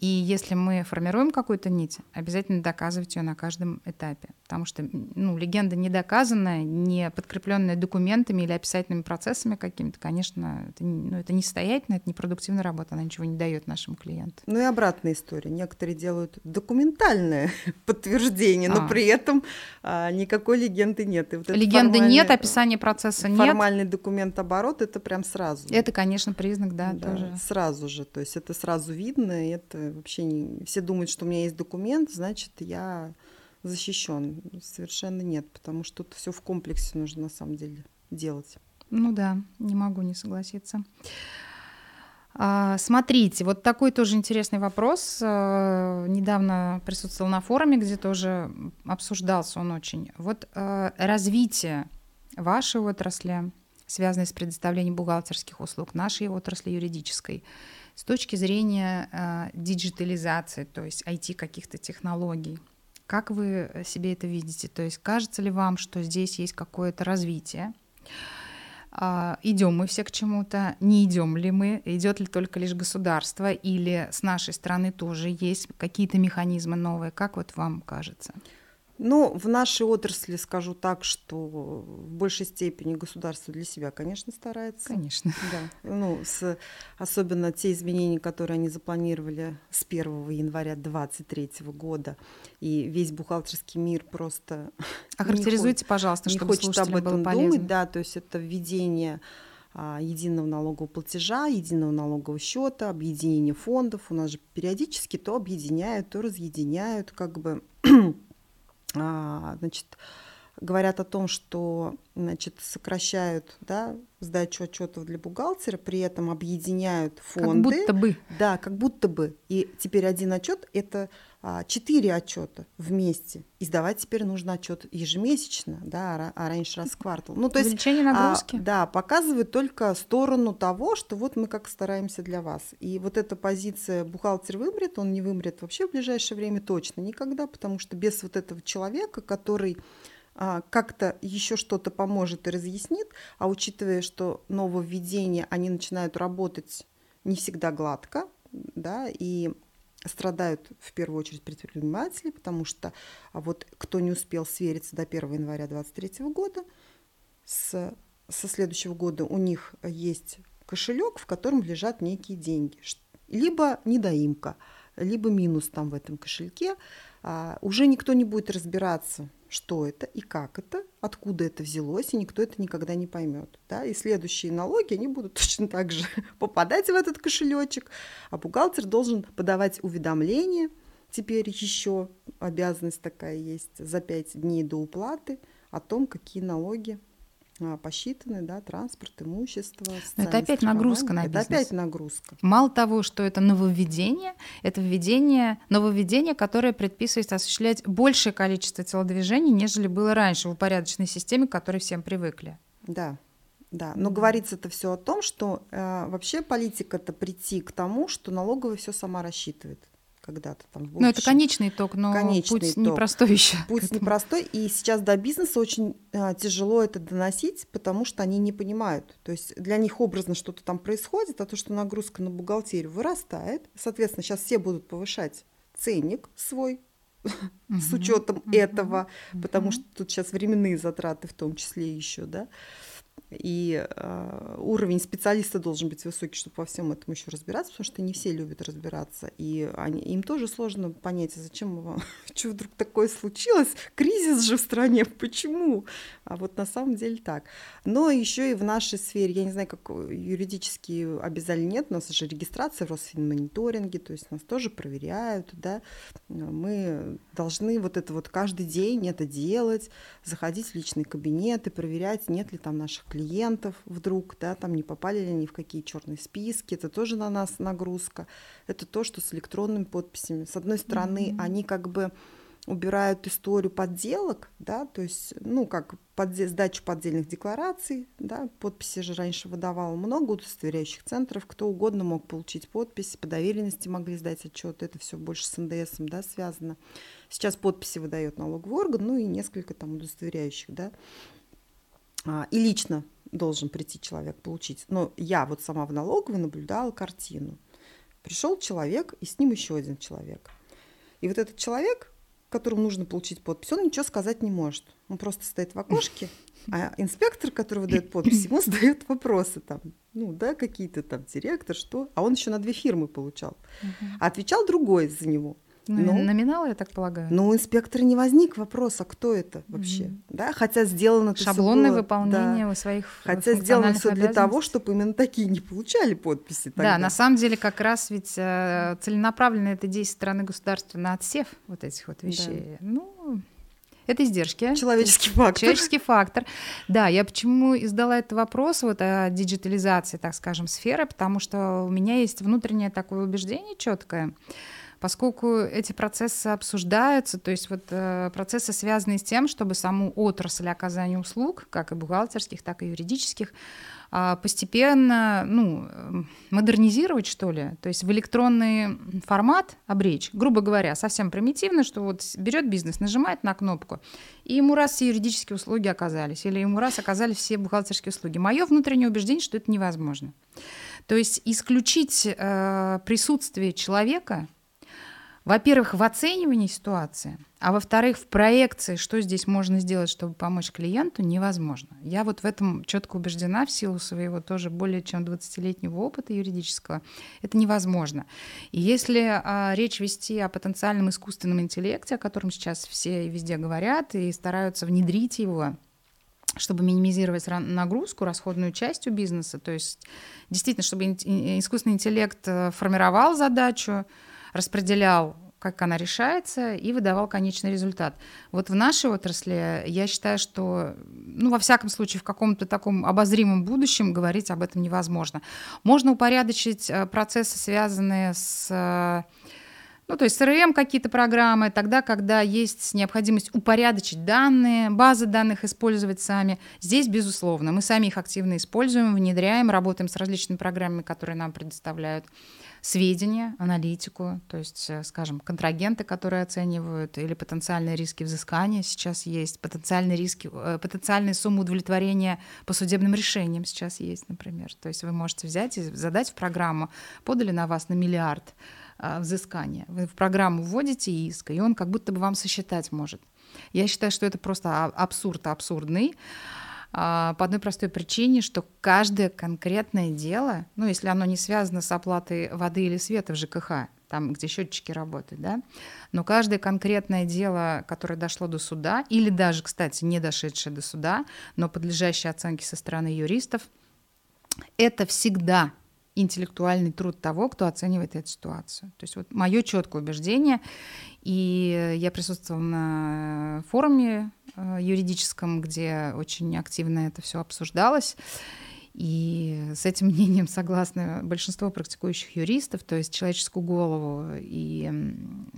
и если мы формируем какую-то нить, обязательно доказывать ее на каждом этапе. Потому что ну, легенда не доказанная, не подкрепленная документами или описательными процессами какими-то, конечно, это, не- ну, это несостоятельно, это непродуктивная работа, она ничего не дает нашему клиенту. Ну и обратная история. Некоторые делают документальное подтверждение, но А. при этом а, никакой легенды нет. И вот Легенды нет, формальный- описания процесса нет. Формальный документ оборот это прям сразу. Это, конечно, признак, да, Да, тоже. Сразу же. То есть это сразу видно, и это вообще не... Все думают, что у меня есть документ, значит, я защищен. Совершенно нет, потому что тут все в комплексе нужно на самом деле делать. Ну да, не могу не согласиться. А, Смотрите, вот такой тоже интересный вопрос. Э, Недавно присутствовал на форуме, где тоже обсуждался он очень. Вот э, развитие вашей отрасли, связанное с предоставлением бухгалтерских услуг, нашей отрасли юридической, с точки зрения э, диджитализации, то есть IT каких-то технологий. Как вы себе это видите? То есть кажется ли вам, что здесь есть какое-то развитие? А, идем мы все к чему-то, не идем ли мы, идет ли только лишь государство, или с нашей стороны тоже есть какие-то механизмы новые, как вот вам кажется? Ну, в нашей отрасли скажу так, что в большей степени государство для себя, конечно, старается. Конечно. Да, ну, с, особенно те изменения, которые они запланировали с 1 января 2023 года, и весь бухгалтерский мир просто Охарактеризуйте, пожалуйста, не чтобы хочет об было этом полезно. думать, да, то есть это введение а, единого налогового платежа, единого налогового счета, объединение фондов. У нас же периодически то объединяют, то разъединяют, как бы, а, значит, говорят о том, что значит, сокращают да, сдачу отчетов для бухгалтера, при этом объединяют Как фонды. будто бы. Да, как будто бы. И теперь один отчет это а, четыре отчета вместе. И сдавать теперь нужно отчет ежемесячно, да, а, а раньше раз в квартал. Ну, то есть Увеличение а, нагрузки. да, показывает только сторону того, что вот мы как стараемся для вас. И вот эта позиция бухгалтер вымрет, он не вымрет вообще в ближайшее время точно никогда, потому что без вот этого человека, который а, как-то еще что-то поможет и разъяснит, а учитывая, что нововведения, они начинают работать не всегда гладко, да, и страдают в первую очередь предприниматели, потому что а вот кто не успел свериться до 1 января 2023 года, с, со следующего года у них есть кошелек, в котором лежат некие деньги, либо недоимка, либо минус там в этом кошельке, а, уже никто не будет разбираться, что это и как это, откуда это взялось, и никто это никогда не поймет. Да? И следующие налоги, они будут точно так же попадать в этот кошелечек, а бухгалтер должен подавать уведомления, теперь еще обязанность такая есть, за пять дней до уплаты о том, какие налоги посчитаны, да, транспорт, имущество. Но это опять нагрузка на бизнес. Это опять нагрузка. Мало того, что это нововведение, это введение, нововведение, которое предписывает осуществлять большее количество телодвижений, нежели было раньше в упорядоченной системе, к которой всем привыкли. Да, да, но говорится это все о том, что э, вообще политика это прийти к тому, что налоговая все сама рассчитывает когда-то там. Ну, это конечный итог, но конечный путь итог. непростой еще. Путь непростой, и сейчас до бизнеса очень а, тяжело это доносить, потому что они не понимают. То есть для них образно что-то там происходит, а то, что нагрузка на бухгалтерию вырастает, соответственно, сейчас все будут повышать ценник свой с учетом этого, потому что тут сейчас временные затраты в том числе еще, да и э, уровень специалиста должен быть высокий, чтобы во всем этом еще разбираться, потому что не все любят разбираться, и они, им тоже сложно понять, а зачем вам, что вдруг такое случилось, кризис же в стране, почему? А вот на самом деле так. Но еще и в нашей сфере, я не знаю, как юридически обязали нет, у нас же регистрация в Росфинмониторинге, то есть нас тоже проверяют, да, мы должны вот это вот каждый день это делать, заходить в личный кабинет и проверять, нет ли там наших клиентов вдруг, да, там не попали ли они в какие черные списки, это тоже на нас нагрузка. Это то, что с электронными подписями. С одной стороны, mm-hmm. они как бы убирают историю подделок, да, то есть, ну, как подде- сдачу поддельных деклараций, да, подписи же раньше выдавало много удостоверяющих центров, кто угодно мог получить подпись, по доверенности могли сдать отчет, это все больше с НДС, да, связано. Сейчас подписи выдает налоговый орган, ну и несколько там удостоверяющих, да, и лично должен прийти человек получить. Но я вот сама в налоговой наблюдала картину. Пришел человек, и с ним еще один человек. И вот этот человек, которому нужно получить подпись, он ничего сказать не может. Он просто стоит в окошке, а инспектор, который выдает подпись, ему задает вопросы там, ну да, какие-то там директор, что, а он еще на две фирмы получал. А отвечал другой за него. Ну, ну, номинал, я так полагаю. Ну, у инспектора не возник вопроса, кто это вообще, mm-hmm. да, хотя сделано шаблонное было, выполнение да, своих хотя сделано все для того, чтобы именно такие не получали подписи. Тогда. Да, на самом деле как раз ведь э, целенаправленно это действие стороны государства на отсев вот этих вот вещей. Да. Ну, это издержки. Человеческий фактор. Человеческий фактор. Да, я почему и задала этот вопрос вот о диджитализации, так скажем, сферы, потому что у меня есть внутреннее такое убеждение четкое, поскольку эти процессы обсуждаются, то есть вот э, процессы, связанные с тем, чтобы саму отрасль оказания услуг, как и бухгалтерских, так и юридических, э, постепенно ну, э, модернизировать, что ли, то есть в электронный формат обречь, грубо говоря, совсем примитивно, что вот берет бизнес, нажимает на кнопку, и ему раз все юридические услуги оказались, или ему раз оказались все бухгалтерские услуги. Мое внутреннее убеждение, что это невозможно. То есть исключить э, присутствие человека во-первых, в оценивании ситуации, а во-вторых, в проекции, что здесь можно сделать, чтобы помочь клиенту, невозможно. Я вот в этом четко убеждена в силу своего тоже более чем 20-летнего опыта юридического. Это невозможно. И если а, речь вести о потенциальном искусственном интеллекте, о котором сейчас все везде говорят и стараются внедрить его, чтобы минимизировать нагрузку, расходную часть у бизнеса, то есть действительно, чтобы искусственный интеллект э, формировал задачу, распределял как она решается, и выдавал конечный результат. Вот в нашей отрасли я считаю, что, ну, во всяком случае, в каком-то таком обозримом будущем говорить об этом невозможно. Можно упорядочить э, процессы, связанные с Ну, то есть CRM какие-то программы, тогда, когда есть необходимость упорядочить данные, базы данных использовать сами. Здесь, безусловно, мы сами их активно используем, внедряем, работаем с различными программами, которые нам предоставляют сведения, аналитику, то есть, э, скажем, контрагенты, которые оценивают, или потенциальные риски взыскания сейчас есть, потенциальные риски, э, потенциальные суммы удовлетворения по судебным решениям сейчас есть, например. То есть вы можете взять и задать в программу, подали на вас на миллиард, а, взыскания. Вы в программу вводите иск, и он как будто бы вам сосчитать может. Я считаю, что это просто абсурд абсурдный а, по одной простой причине, что каждое конкретное дело, ну, если оно не связано с оплатой воды или света в ЖКХ, там, где счетчики работают, да, но каждое конкретное дело, которое дошло до суда, или даже, кстати, не дошедшее до суда, но подлежащее оценке со стороны юристов, это всегда интеллектуальный труд того, кто оценивает эту ситуацию. То есть вот мое четкое убеждение, и я присутствовала на форуме юридическом, где очень активно это все обсуждалось. И с этим мнением согласны большинство практикующих юристов, то есть человеческую голову и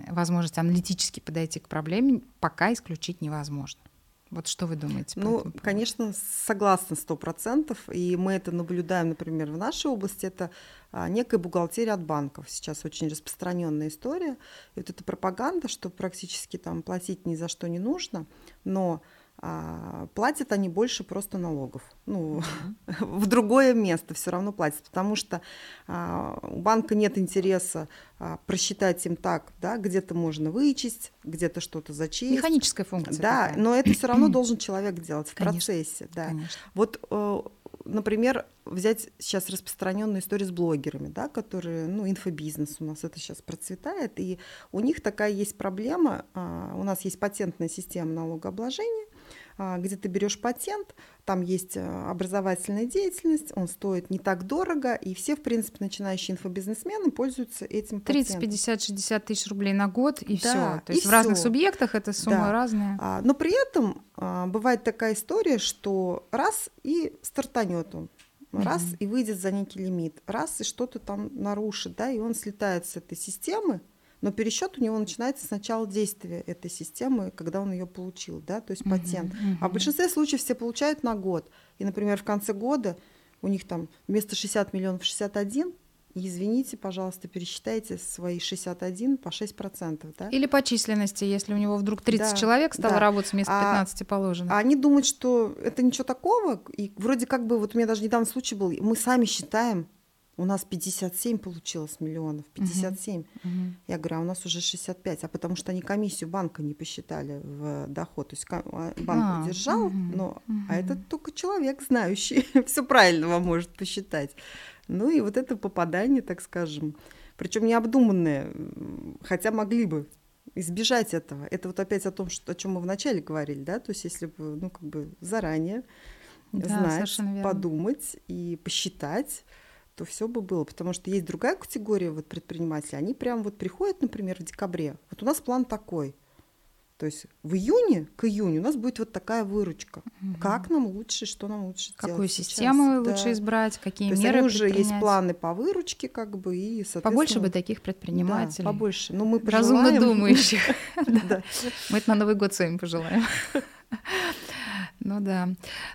возможность аналитически подойти к проблеме пока исключить невозможно. Вот что вы думаете? Ну, конечно, согласна сто процентов, и мы это наблюдаем, например, в нашей области. Это некая бухгалтерия от банков. Сейчас очень распространенная история. И вот эта пропаганда, что практически там платить ни за что не нужно, но а, платят они больше просто налогов. Ну, в другое место все равно платят, потому что а, у банка нет интереса а, просчитать им так, да, где-то можно вычесть, где-то что-то зачесть. Механическая функция. Да, такая. но это все равно должен человек делать в конечно, процессе. Да. Конечно. Вот э, например, взять сейчас распространенную историю с блогерами, да, которые, ну, инфобизнес у нас это сейчас процветает, и у них такая есть проблема, у нас есть патентная система налогообложения, а, где ты берешь патент, там есть э, образовательная деятельность, он стоит не так дорого, и все, в принципе, начинающие инфобизнесмены пользуются этим 30, 50, 60 тысяч рублей на год, и да, все. То есть в всё. разных субъектах эта сумма да. разная. А, но при этом а, бывает такая история, что раз и стартанет он, раз mm-hmm. и выйдет за некий лимит, раз и что-то там нарушит, да, и он слетает с этой системы, но пересчет у него начинается с начала действия этой системы, когда он ее получил, да, то есть патент. Uh-huh, uh-huh. А в большинстве случаев все получают на год. И, например, в конце года у них там вместо 60 миллионов 61, и извините, пожалуйста, пересчитайте свои 61 по 6%. Да? Или по численности, если у него вдруг 30 да, человек стало да. работать вместо 15 а, положено. А они думают, что это ничего такого, и вроде как бы, вот у меня даже недавно случай был, мы сами считаем, у нас 57 получилось миллионов, 57. Uh-huh. Uh-huh. Я говорю, а у нас уже 65, а потому что они комиссию банка не посчитали в доход. То есть а, банк а, удержал, uh-huh. но uh-huh. а это только человек знающий, все правильно вам может посчитать. Ну и вот это попадание, так скажем, причем необдуманное, хотя могли бы избежать этого. Это вот опять о том, что, о чем мы вначале говорили, да, то есть если бы, ну, как бы заранее да, знать, подумать и посчитать, то все бы было. Потому что есть другая категория вот предпринимателей. Они прям вот приходят, например, в декабре. Вот у нас план такой. То есть в июне, к июню у нас будет вот такая выручка. Угу. Как нам лучше, что нам лучше Какую систему сейчас? лучше да. избрать, какие То меры есть уже есть планы по выручке, как бы, и, соответственно... Побольше бы таких предпринимателей. Да, побольше. Ну, мы пожелаем... Разумно думающих. Мы это на Новый год своим пожелаем. Ну да.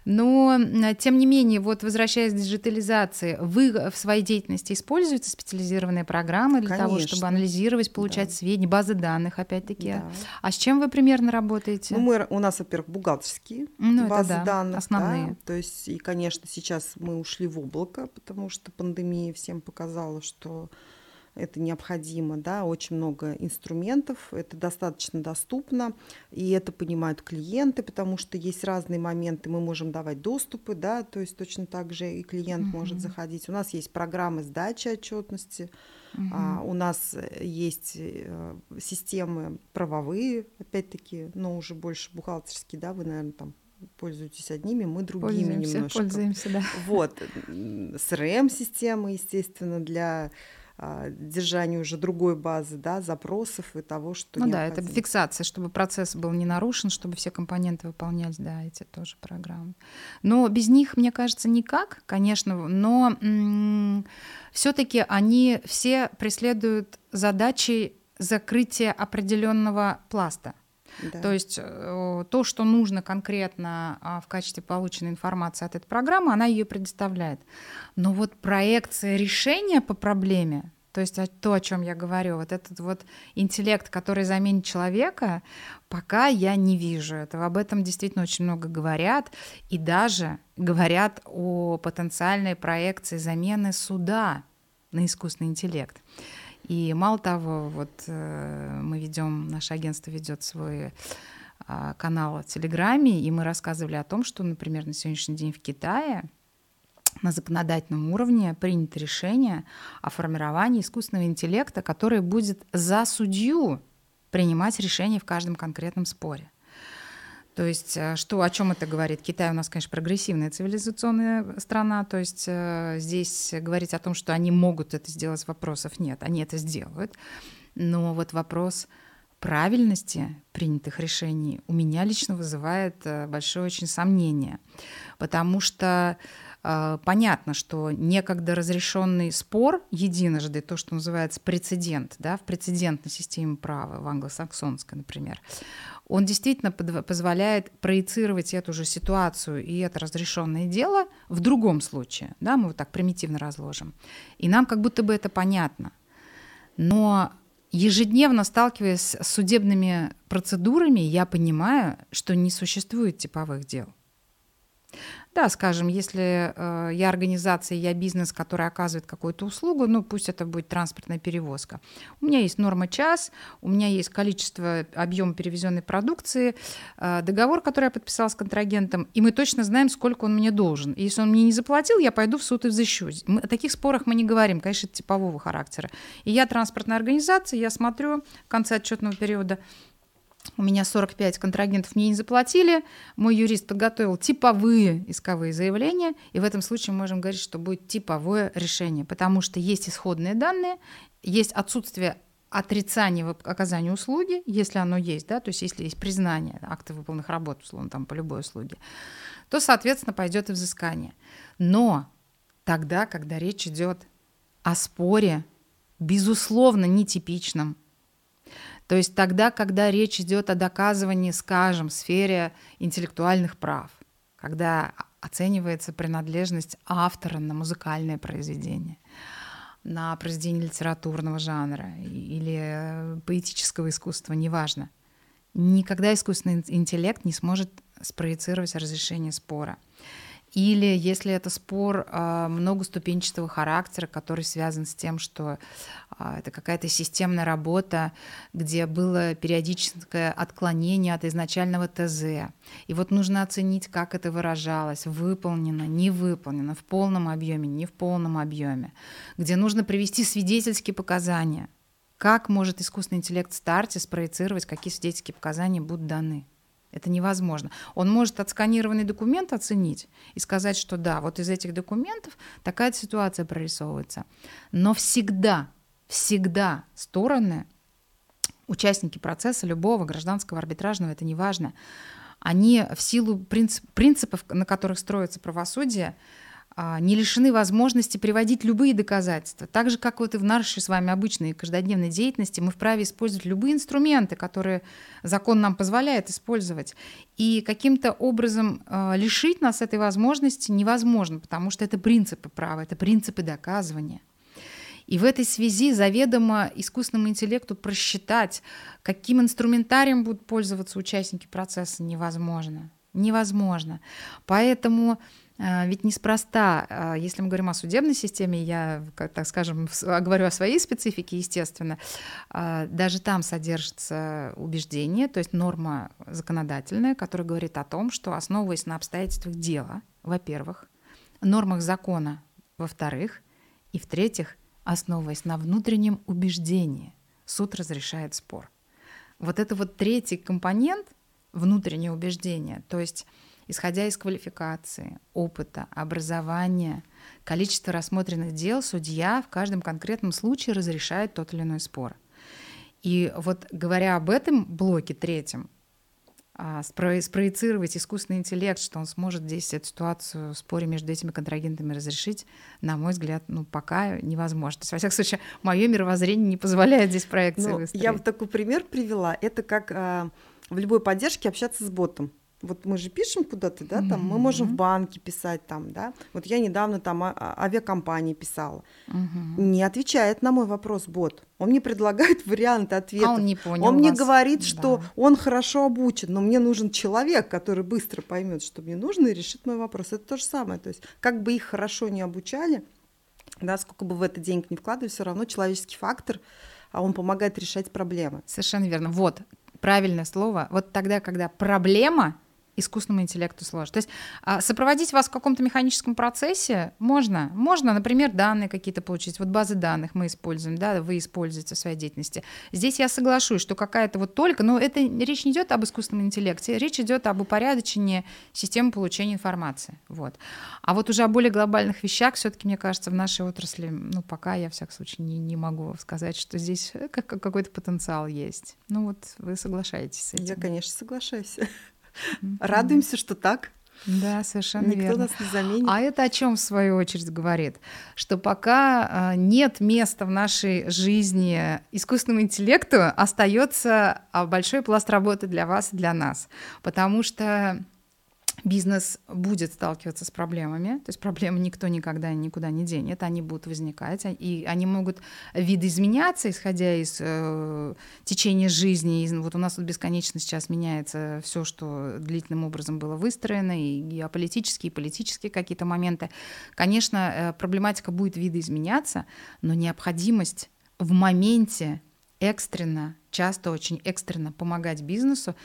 Но, тем не менее, вот возвращаясь к диджитализации, вы в своей деятельности используете специализированные программы для Конечно. того, чтобы анализировать, получать да. сведения, базы данных, опять-таки. Да. А с чем вы примерно работаете? Ну, мы, у нас, во-первых, бухгалтерские ну, базы да, данных. Основные. Да, то есть, и, конечно, сейчас мы ушли в облако, потому что пандемия всем показала, что это необходимо, да, очень много инструментов, это достаточно доступно, и это понимают клиенты, потому что есть разные моменты, мы можем давать доступы, да, то есть точно так же и клиент uh-huh. может заходить. У нас есть программы сдачи отчетности, uh-huh. а, у нас есть э, системы правовые, опять-таки, но уже больше бухгалтерские, да, вы, наверное, там пользуетесь одними, мы другими пользуемся, немножко. Пользуемся, да. Вот. CRM-система, естественно, для держанию уже другой базы, да, запросов и того, что Ну да, это фиксация, чтобы процесс был не нарушен, чтобы все компоненты выполнять, да, эти тоже программы. Но без них, мне кажется, никак, конечно, но м- все-таки они все преследуют задачи закрытие определенного пласта. Да. То есть э, то, что нужно конкретно а, в качестве полученной информации от этой программы, она ее предоставляет. Но вот проекция решения по проблеме, то есть то, о чем я говорю, вот этот вот интеллект, который заменит человека, пока я не вижу этого. Об этом действительно очень много говорят, и даже говорят о потенциальной проекции замены суда на искусственный интеллект. И мало того, вот э, мы ведем, наше агентство ведет свой э, канал в Телеграме, и мы рассказывали о том, что, например, на сегодняшний день в Китае на законодательном уровне принято решение о формировании искусственного интеллекта, который будет за судью принимать решения в каждом конкретном споре. То есть э, что, о чем это говорит? Китай у нас, конечно, прогрессивная цивилизационная страна, то есть э, здесь говорить о том, что они могут это сделать, вопросов нет, они это сделают. Но вот вопрос правильности принятых решений у меня лично вызывает э, большое очень сомнение, потому что понятно, что некогда разрешенный спор единожды, то, что называется прецедент, да, в прецедентной системе права, в англосаксонской, например, он действительно позволяет проецировать эту же ситуацию и это разрешенное дело в другом случае. Да, мы вот так примитивно разложим. И нам как будто бы это понятно. Но ежедневно сталкиваясь с судебными процедурами, я понимаю, что не существует типовых дел. Да, скажем, если э, я организация, я бизнес, который оказывает какую-то услугу, ну пусть это будет транспортная перевозка. У меня есть норма час, у меня есть количество, объем перевезенной продукции, э, договор, который я подписала с контрагентом, и мы точно знаем, сколько он мне должен. И если он мне не заплатил, я пойду в суд и взыщу. Мы, о таких спорах мы не говорим, конечно, это типового характера. И я транспортная организация, я смотрю в конце отчетного периода, у меня 45 контрагентов мне не заплатили, мой юрист подготовил типовые исковые заявления, и в этом случае мы можем говорить, что будет типовое решение, потому что есть исходные данные, есть отсутствие отрицания в оказании услуги, если оно есть, да, то есть если есть признание акта выполненных работ, условно, там по любой услуге, то, соответственно, пойдет и взыскание. Но тогда, когда речь идет о споре, безусловно, нетипичном, то есть тогда, когда речь идет о доказывании, скажем, в сфере интеллектуальных прав, когда оценивается принадлежность автора на музыкальное произведение, на произведение литературного жанра или поэтического искусства, неважно. Никогда искусственный интеллект не сможет спроецировать разрешение спора. Или если это спор э, многоступенчатого характера, который связан с тем, что э, это какая-то системная работа, где было периодическое отклонение от изначального ТЗ. И вот нужно оценить, как это выражалось, выполнено, не выполнено, в полном объеме, не в полном объеме, где нужно привести свидетельские показания. Как может искусственный интеллект в старте спроецировать, какие свидетельские показания будут даны? Это невозможно. Он может отсканированный документ оценить и сказать, что да, вот из этих документов такая ситуация прорисовывается. Но всегда, всегда стороны, участники процесса любого гражданского арбитражного, это неважно, они в силу принцип, принципов, на которых строится правосудие, не лишены возможности приводить любые доказательства. Так же, как вот и в нашей с вами обычной каждодневной деятельности, мы вправе использовать любые инструменты, которые закон нам позволяет использовать. И каким-то образом а, лишить нас этой возможности невозможно, потому что это принципы права, это принципы доказывания. И в этой связи заведомо искусственному интеллекту просчитать, каким инструментарием будут пользоваться участники процесса, невозможно. Невозможно. Поэтому а, ведь неспроста, а, если мы говорим о судебной системе, я, так скажем, говорю о своей специфике, естественно, а, даже там содержится убеждение, то есть норма законодательная, которая говорит о том, что основываясь на обстоятельствах дела, во-первых, нормах закона, во-вторых, и в-третьих, основываясь на внутреннем убеждении, суд разрешает спор. Вот это вот третий компонент, внутреннее убеждение, то есть Исходя из квалификации, опыта, образования, количества рассмотренных дел, судья в каждом конкретном случае разрешает тот или иной спор. И вот говоря об этом блоке третьем, а, спроецировать искусственный интеллект, что он сможет здесь эту ситуацию в споре между этими контрагентами разрешить, на мой взгляд, ну, пока невозможно. То есть, во всяком случае, мое мировоззрение не позволяет здесь проекции ну, выстроить. Я вот такой пример привела. Это как а, в любой поддержке общаться с ботом. Вот мы же пишем куда-то, да, там, mm-hmm. мы можем в банке писать там, да. Вот я недавно там авиакомпании писала. Mm-hmm. Не отвечает на мой вопрос бот. Он мне предлагает варианты ответа. А он не понял Он вас. мне говорит, что да. он хорошо обучен, но мне нужен человек, который быстро поймет, что мне нужно, и решит мой вопрос. Это то же самое. То есть, как бы их хорошо не обучали, да, сколько бы в это денег не вкладывали, все равно человеческий фактор, а он помогает решать проблемы. Совершенно верно. Вот правильное слово. Вот тогда, когда проблема искусственному интеллекту сложно. То есть а, сопроводить вас в каком-то механическом процессе можно. Можно, например, данные какие-то получить. Вот базы данных мы используем, да, вы используете в своей деятельности. Здесь я соглашусь, что какая-то вот только, но это речь не идет об искусственном интеллекте, речь идет об упорядочении системы получения информации. Вот. А вот уже о более глобальных вещах все-таки, мне кажется, в нашей отрасли, ну, пока я, в всяком случае, не, не могу сказать, что здесь какой-то потенциал есть. Ну вот вы соглашаетесь с этим. Я, конечно, соглашаюсь. Радуемся, что так. Да, совершенно Никто верно. нас не заменит. А это о чем в свою очередь говорит? Что пока а, нет места в нашей жизни искусственному интеллекту, остается а, большой пласт работы для вас и для нас. Потому что бизнес будет сталкиваться с проблемами, то есть проблемы никто никогда никуда не денет, они будут возникать, а, и они могут видоизменяться, исходя из э, течения жизни. И вот у нас тут бесконечно сейчас меняется все, что длительным образом было выстроено, и геополитические, и политические какие-то моменты. Конечно, э, проблематика будет видоизменяться, но необходимость в моменте экстренно, часто очень экстренно помогать бизнесу,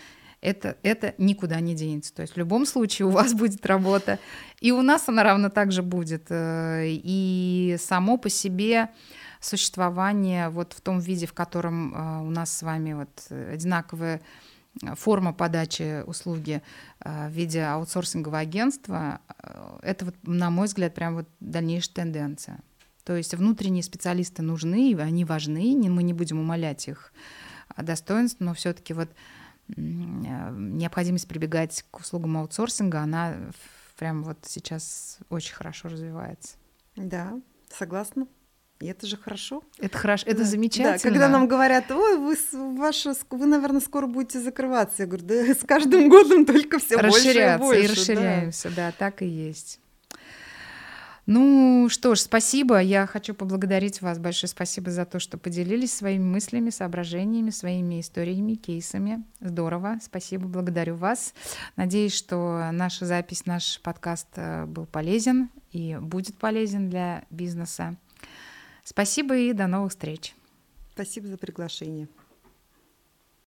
это, это никуда не денется. То есть в любом случае у вас будет работа, и у нас она равно так же будет. Э, и само по себе существование вот в том виде, в котором э, у нас с вами вот одинаковая форма подачи услуги э, в виде аутсорсингового агентства, это, вот, на мой взгляд, прям вот дальнейшая тенденция. То есть внутренние специалисты нужны, они важны, мы не будем умолять их достоинств, но все-таки вот Э, необходимость прибегать к услугам аутсорсинга, она прям вот сейчас очень хорошо развивается. Да, согласна. И это же хорошо. Это хорошо, это да. замечательно. Да, когда нам говорят, ой, вы, ваша, вы, наверное, скоро будете закрываться. Я говорю, да с каждым годом только все больше и больше. и расширяемся, да. да, так и есть. Ну что ж, спасибо. Я хочу поблагодарить вас. Большое спасибо за то, что поделились своими мыслями, соображениями, своими историями, кейсами. Здорово. Спасибо, благодарю вас. Надеюсь, что наша запись, наш подкаст э, был полезен и будет полезен для бизнеса. Спасибо и до новых встреч. Спасибо за приглашение.